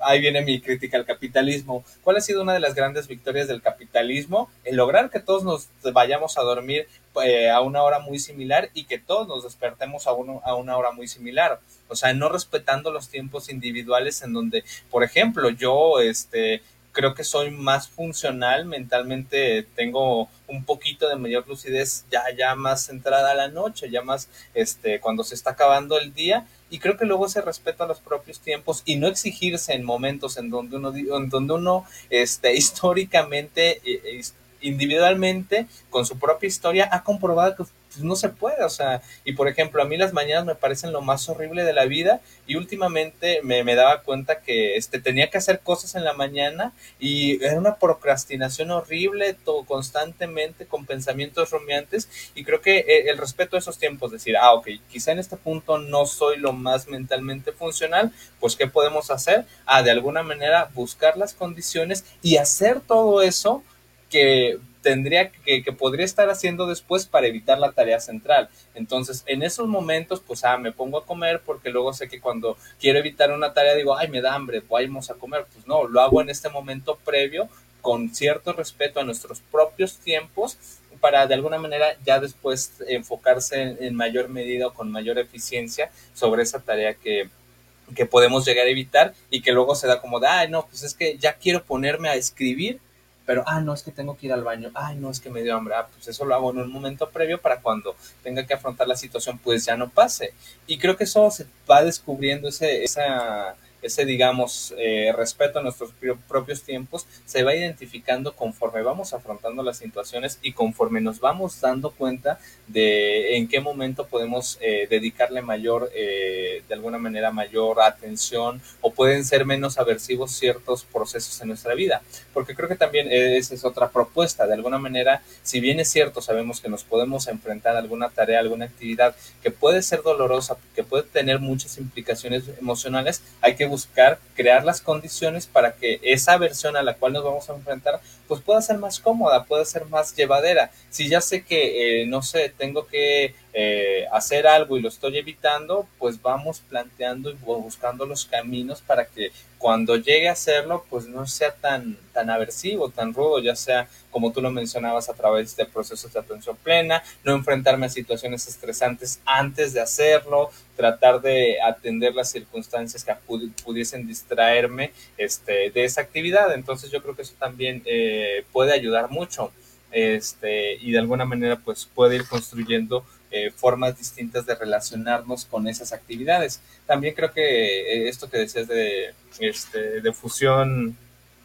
ahí viene mi crítica al capitalismo. ¿Cuál ha sido una de las grandes victorias del capitalismo? El lograr que que todos nos vayamos a dormir eh, a una hora muy similar y que todos nos despertemos a, uno, a una hora muy similar. O sea, no respetando los tiempos individuales en donde, por ejemplo, yo, este, creo que soy más funcional mentalmente, tengo un poquito de mayor lucidez ya, ya más centrada a la noche, ya más este, cuando se está acabando el día. Y creo que luego se respeta los propios tiempos y no exigirse en momentos en donde uno, en donde uno este, históricamente, eh, individualmente, con su propia historia, ha comprobado que pues no se puede, o sea, y por ejemplo, a mí las mañanas me parecen lo más horrible de la vida y últimamente me, me daba cuenta que este, tenía que hacer cosas en la mañana y era una procrastinación horrible, todo constantemente con pensamientos rumiantes y creo que eh, el respeto a esos tiempos, decir, ah, ok, quizá en este punto no soy lo más mentalmente funcional, pues ¿qué podemos hacer? Ah, de alguna manera buscar las condiciones y hacer todo eso que tendría que, que podría estar haciendo después para evitar la tarea central. Entonces, en esos momentos, pues, ah, me pongo a comer porque luego sé que cuando quiero evitar una tarea digo, ay, me da hambre, vamos a comer. Pues no, lo hago en este momento previo con cierto respeto a nuestros propios tiempos para de alguna manera ya después enfocarse en, en mayor medida o con mayor eficiencia sobre esa tarea que, que podemos llegar a evitar y que luego se da como de, ay, no, pues es que ya quiero ponerme a escribir pero, ah, no, es que tengo que ir al baño, ay, no, es que me dio hambre, ah, pues eso lo hago en un momento previo para cuando tenga que afrontar la situación, pues ya no pase. Y creo que eso se va descubriendo ese, esa ese, digamos, eh, respeto a nuestros propios tiempos se va identificando conforme vamos afrontando las situaciones y conforme nos vamos dando cuenta de en qué momento podemos eh, dedicarle mayor, eh, de alguna manera, mayor atención o pueden ser menos aversivos ciertos procesos en nuestra vida. Porque creo que también esa es otra propuesta. De alguna manera, si bien es cierto, sabemos que nos podemos enfrentar a alguna tarea, alguna actividad que puede ser dolorosa, que puede tener muchas implicaciones emocionales, hay que buscar crear las condiciones para que esa versión a la cual nos vamos a enfrentar pues pueda ser más cómoda, pueda ser más llevadera. Si ya sé que, eh, no sé, tengo que eh, hacer algo y lo estoy evitando, pues vamos planteando y buscando los caminos para que cuando llegue a hacerlo, pues no sea tan, tan aversivo, tan rudo, ya sea como tú lo mencionabas a través de procesos de atención plena, no enfrentarme a situaciones estresantes antes de hacerlo, tratar de atender las circunstancias que pudiesen distraerme este, de esa actividad. Entonces yo creo que eso también eh, puede ayudar mucho este, y de alguna manera pues puede ir construyendo eh, formas distintas de relacionarnos con esas actividades. También creo que eh, esto que decías de, este, de fusión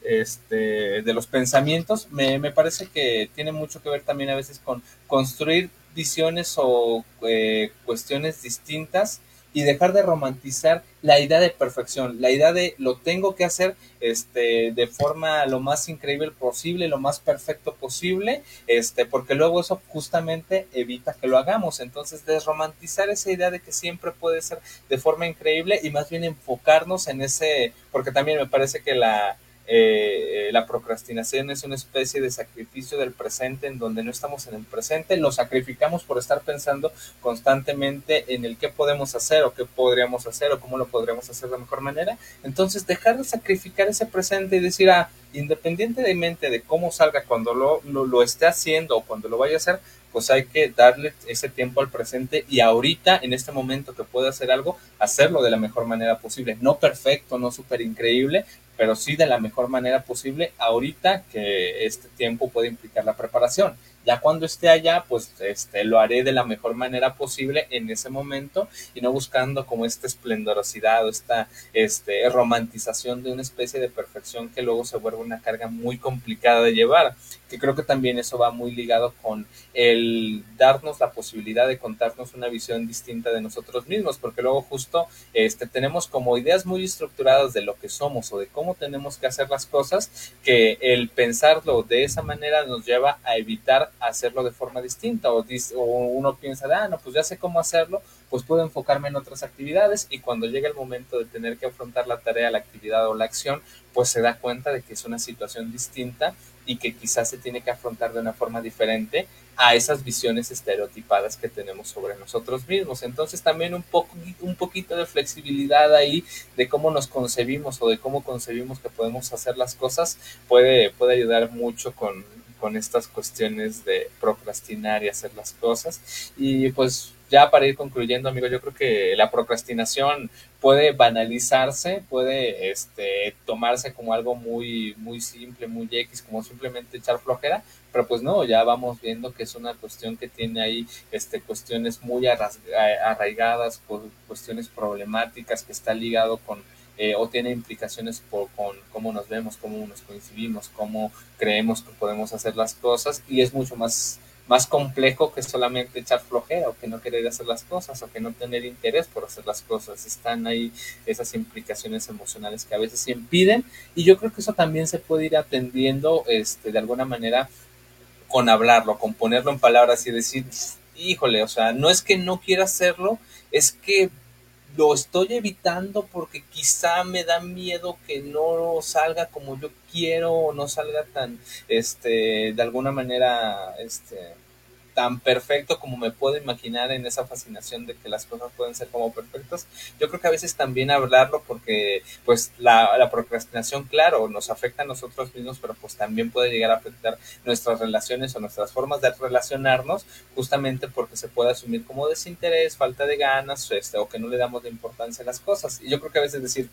este, de los pensamientos, me, me, parece que tiene mucho que ver también a veces con construir visiones o eh, cuestiones distintas y dejar de romantizar la idea de perfección, la idea de lo tengo que hacer este, de forma lo más increíble posible, lo más perfecto posible, este, porque luego eso justamente evita que lo hagamos. Entonces, desromantizar esa idea de que siempre puede ser de forma increíble y más bien enfocarnos en ese, porque también me parece que la, eh, la procrastinación es una especie de sacrificio del presente en donde no estamos en el presente, lo sacrificamos por estar pensando constantemente en el qué podemos hacer o qué podríamos hacer o cómo lo podríamos hacer de mejor manera. Entonces, dejar de sacrificar ese presente y decir, ah, independientemente de cómo salga cuando lo, lo esté haciendo o cuando lo vaya a hacer, pues hay que darle ese tiempo al presente y ahorita, en este momento que puede hacer algo, hacerlo de la mejor manera posible. No perfecto, no súper increíble, pero sí de la mejor manera posible ahorita que este tiempo puede implicar la preparación. Ya cuando esté allá, pues este, lo haré de la mejor manera posible en ese momento y no buscando como esta esplendorosidad o esta este, romantización de una especie de perfección que luego se vuelve una carga muy complicada de llevar. Que creo que también eso va muy ligado con el darnos la posibilidad de contarnos una visión distinta de nosotros mismos, porque luego justo este, tenemos como ideas muy estructuradas de lo que somos o de cómo tenemos que hacer las cosas, que el pensarlo de esa manera nos lleva a evitar hacerlo de forma distinta. O, uno piensa, ah, no, pues ya sé cómo hacerlo, pues puedo enfocarme en otras actividades y cuando llega el momento de tener que afrontar la tarea, la actividad o la acción, pues se da cuenta de que es una situación distinta y que quizás se tiene que afrontar de una forma diferente a esas visiones estereotipadas que tenemos sobre nosotros mismos. Entonces también un, un poquito de flexibilidad ahí de cómo nos concebimos o de cómo concebimos que podemos hacer las cosas puede, puede ayudar mucho con, con estas cuestiones de procrastinar y hacer las cosas. Y pues ya para ir concluyendo, amigo, yo creo que la procrastinación puede banalizarse, puede este, tomarse como algo muy, muy simple, muy X, como simplemente echar flojera, pero pues no, ya vamos viendo que es una cuestión que tiene ahí este, cuestiones muy arraigadas, cuestiones problemáticas, que está ligado con eh, o tiene implicaciones por, con cómo nos vemos, cómo nos coincidimos, cómo creemos que podemos hacer las cosas y es mucho más más complejo que solamente echar flojera o que no querer hacer las cosas o que no tener interés por hacer las cosas. Están ahí esas implicaciones emocionales que a veces impiden y yo creo que eso también se puede ir atendiendo este, de alguna manera con hablarlo, con ponerlo en palabras y decir, híjole, o sea, no es que no quiera hacerlo, es que lo estoy evitando porque quizá me da miedo que no salga como yo quiero o no salga tan, este, de alguna manera, este, tan perfecto como me puedo imaginar en esa fascinación de que las cosas pueden ser como perfectas. Yo creo que a veces también hablarlo porque pues la, procrastinación, claro, nos afecta a nosotros mismos, pero pues también puede llegar a afectar nuestras relaciones o nuestras formas de relacionarnos, justamente porque se puede asumir como desinterés, falta de ganas, este, o que no le damos de importancia a las cosas. Y yo creo que a veces decir,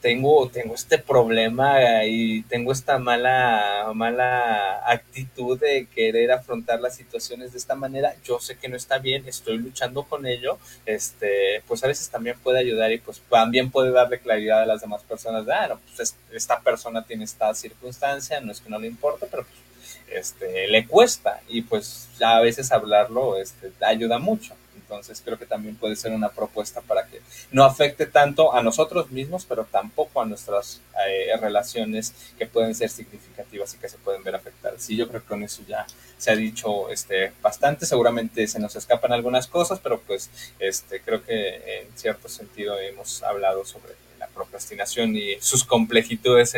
tengo, tengo este problema y tengo esta mala, mala actitud de querer afrontar las situaciones de esta manera. Yo sé que no está bien, estoy luchando con ello. Este, pues a veces también puede ayudar y pues también puede darle claridad a las demás personas de, ah, pues esta persona tiene esta circunstancia, no es que no le importe, pero pues, este, le cuesta y pues a veces hablarlo este, ayuda mucho. Entonces creo que también puede ser una propuesta para que no afecte tanto a nosotros mismos, pero tampoco a nuestras eh, relaciones que pueden ser significativas y que se pueden ver afectadas. Sí, yo creo que con eso ya se ha dicho este, bastante. Seguramente se nos escapan algunas cosas, pero pues este, creo que en cierto sentido hemos hablado sobre la procrastinación y sus complejitudes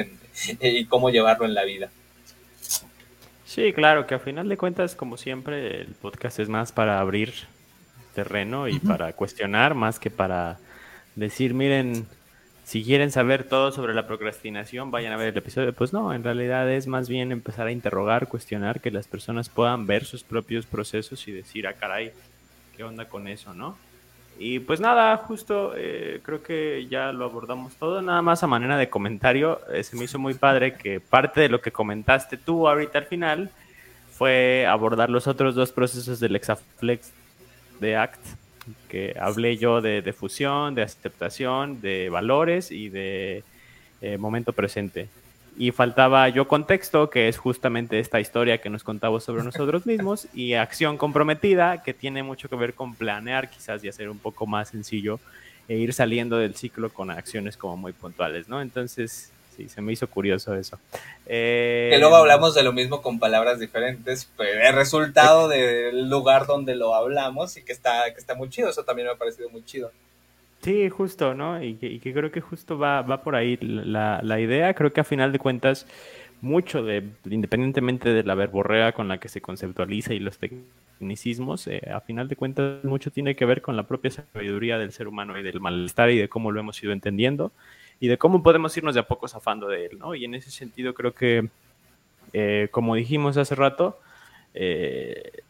y cómo llevarlo en la vida. Sí, claro, que a final de cuentas, como siempre, el podcast es más para abrir terreno y para cuestionar más que para decir, miren, si quieren saber todo sobre la procrastinación, vayan a ver el episodio. Pues no, en realidad es más bien empezar a interrogar, cuestionar, que las personas puedan ver sus propios procesos y decir, ah, caray, ¿qué onda con eso, no? Y pues nada, justo eh, creo que ya lo abordamos todo. Nada más a manera de comentario, eh, se me hizo muy padre que parte de lo que comentaste tú ahorita al final fue abordar los otros dos procesos del Exaflex de ACT, que hablé yo de, fusión, de aceptación, de valores y de eh, momento presente. Y faltaba yo contexto, que es justamente esta historia que nos contamos sobre nosotros mismos, y acción comprometida, que tiene mucho que ver con planear quizás y hacer un poco más sencillo e ir saliendo del ciclo con acciones como muy puntuales, ¿no? Entonces, sí, se me hizo curioso eso. que luego eh, hablamos de lo mismo con palabras diferentes, pero el resultado del lugar donde lo hablamos y que está, que está muy chido, eso también me ha parecido muy chido. Sí, justo, ¿no? Y que, creo que justo va, va por ahí la, la, idea. Creo que a final de cuentas, mucho de, independientemente de la verborrea con la que se conceptualiza y los tecnicismos, eh, a final de cuentas, mucho tiene que ver con la propia sabiduría del ser humano y del malestar y de cómo lo hemos ido entendiendo y de cómo podemos irnos de a poco zafando de él, ¿no? Y en ese sentido creo que, eh, como dijimos hace rato, eh,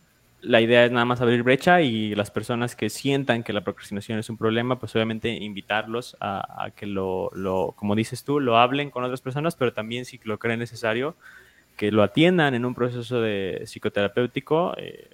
la idea es nada más abrir brecha y las personas que sientan que la procrastinación es un problema, pues obviamente invitarlos a, que lo, lo, como dices tú, lo hablen con otras personas, pero también si lo creen necesario, que lo atiendan en un proceso de psicoterapéutico. Eh,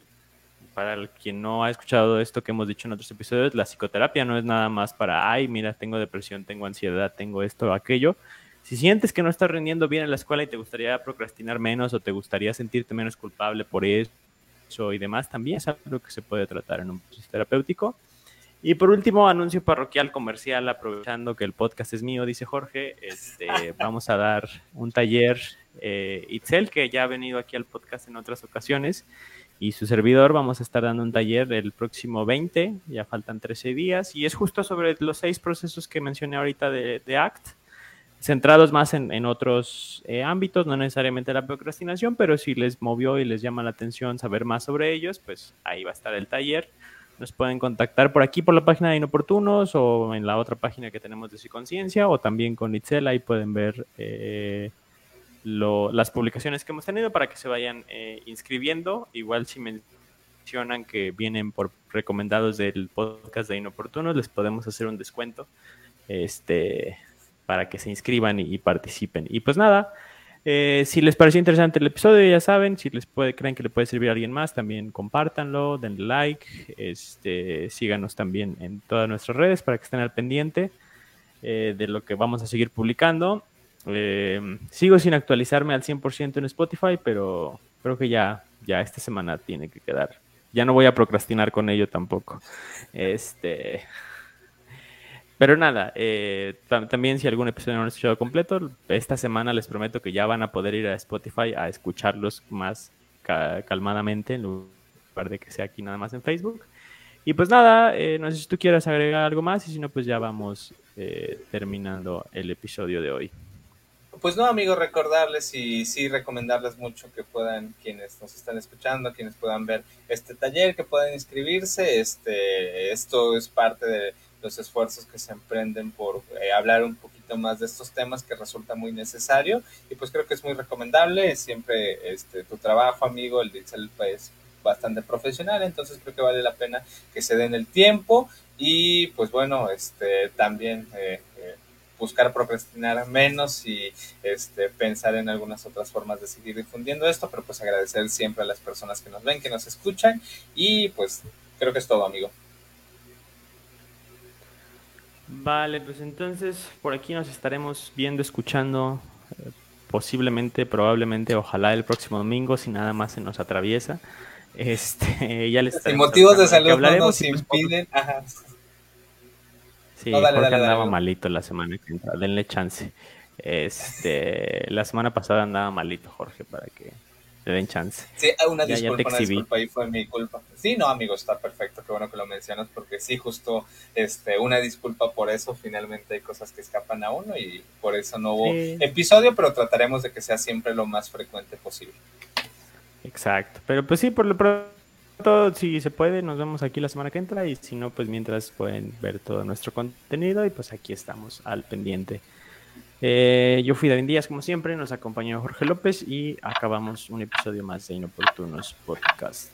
para quien no ha escuchado esto que hemos dicho en otros episodios, la psicoterapia no es nada más para, ay, mira, tengo depresión, tengo ansiedad, tengo esto o aquello. Si sientes que no estás rindiendo bien en la escuela y te gustaría procrastinar menos o te gustaría sentirte menos culpable por eso y demás, también es algo que se puede tratar en un proceso terapéutico. Y por último, anuncio parroquial comercial, aprovechando que el podcast es mío, dice Jorge, este, vamos a dar un taller eh, Itzel, que ya ha venido aquí al podcast en otras ocasiones, y su servidor vamos a estar dando un taller el próximo 20, ya faltan 13 días, y es justo sobre los seis procesos que mencioné ahorita de, ACT, centrados más en, otros eh, ámbitos, no necesariamente la procrastinación, pero si les movió y les llama la atención saber más sobre ellos, pues ahí va a estar el taller. Nos pueden contactar por aquí, por la página de Inoportunos, o en la otra página que tenemos de Conciencia, o también con Itzel, ahí pueden ver... Eh, las publicaciones que hemos tenido para que se vayan eh, inscribiendo. Igual si mencionan que vienen por recomendados del podcast de Inoportunos, les podemos hacer un descuento este, para que se inscriban y, participen. Y pues nada, eh, si les pareció interesante el episodio, ya saben, si les puede, creen que le puede servir a alguien más, también compártanlo, denle like, este, síganos también en todas nuestras redes para que estén al pendiente eh, de lo que vamos a seguir publicando. Eh, sigo sin actualizarme al 100% en Spotify, pero creo que ya, ya esta semana tiene que quedar. Ya no voy a procrastinar con ello tampoco. Este, pero nada, eh, también si algún episodio no han escuchado completo, esta semana les prometo que ya van a poder ir a Spotify a escucharlos más calmadamente en lugar de que sea aquí nada más en Facebook. Y pues nada, eh, no sé si tú quieras agregar algo más y si no, pues ya vamos terminando el episodio de hoy. Pues no, amigos, recordarles y sí recomendarles mucho que puedan, quienes nos están escuchando, quienes puedan ver este taller, que puedan inscribirse. Este, esto es parte de los esfuerzos que se emprenden por eh, hablar un poquito más de estos temas que resulta muy necesario y pues creo que es muy recomendable. Siempre este, tu trabajo, amigo, el de es pues, bastante profesional, entonces creo que vale la pena que se den el tiempo y pues bueno, este, también... Eh, buscar procrastinar menos y este, pensar en algunas otras formas de seguir difundiendo esto, pero pues agradecer siempre a las personas que nos ven, que nos escuchan y pues creo que es todo, amigo. Vale, pues entonces por aquí nos estaremos viendo, escuchando, eh, posiblemente, probablemente, ojalá el próximo domingo, si nada más se nos atraviesa. Este, ya les Sin motivos de salud no nos impiden. Ajá. Sí, Jorge andaba malito la semana que entra. Denle chance. Este, la semana pasada andaba malito, Jorge, para que le den chance. Sí, una disculpa, una disculpa, ahí fue mi culpa. Sí, no, amigo, está perfecto, qué bueno que lo mencionas, porque sí, justo, este, una disculpa por eso, finalmente hay cosas que escapan a uno y por eso no hubo episodio, pero trataremos de que sea siempre lo más frecuente posible. Exacto, pero pues sí, por lo pronto todo, si se puede, nos vemos aquí la semana que entra y si no, pues mientras pueden ver todo nuestro contenido y pues aquí estamos al pendiente. Eh, yo fui David Díaz, como siempre, nos acompañó Jorge López y acabamos un episodio más de Inoportunos Podcast.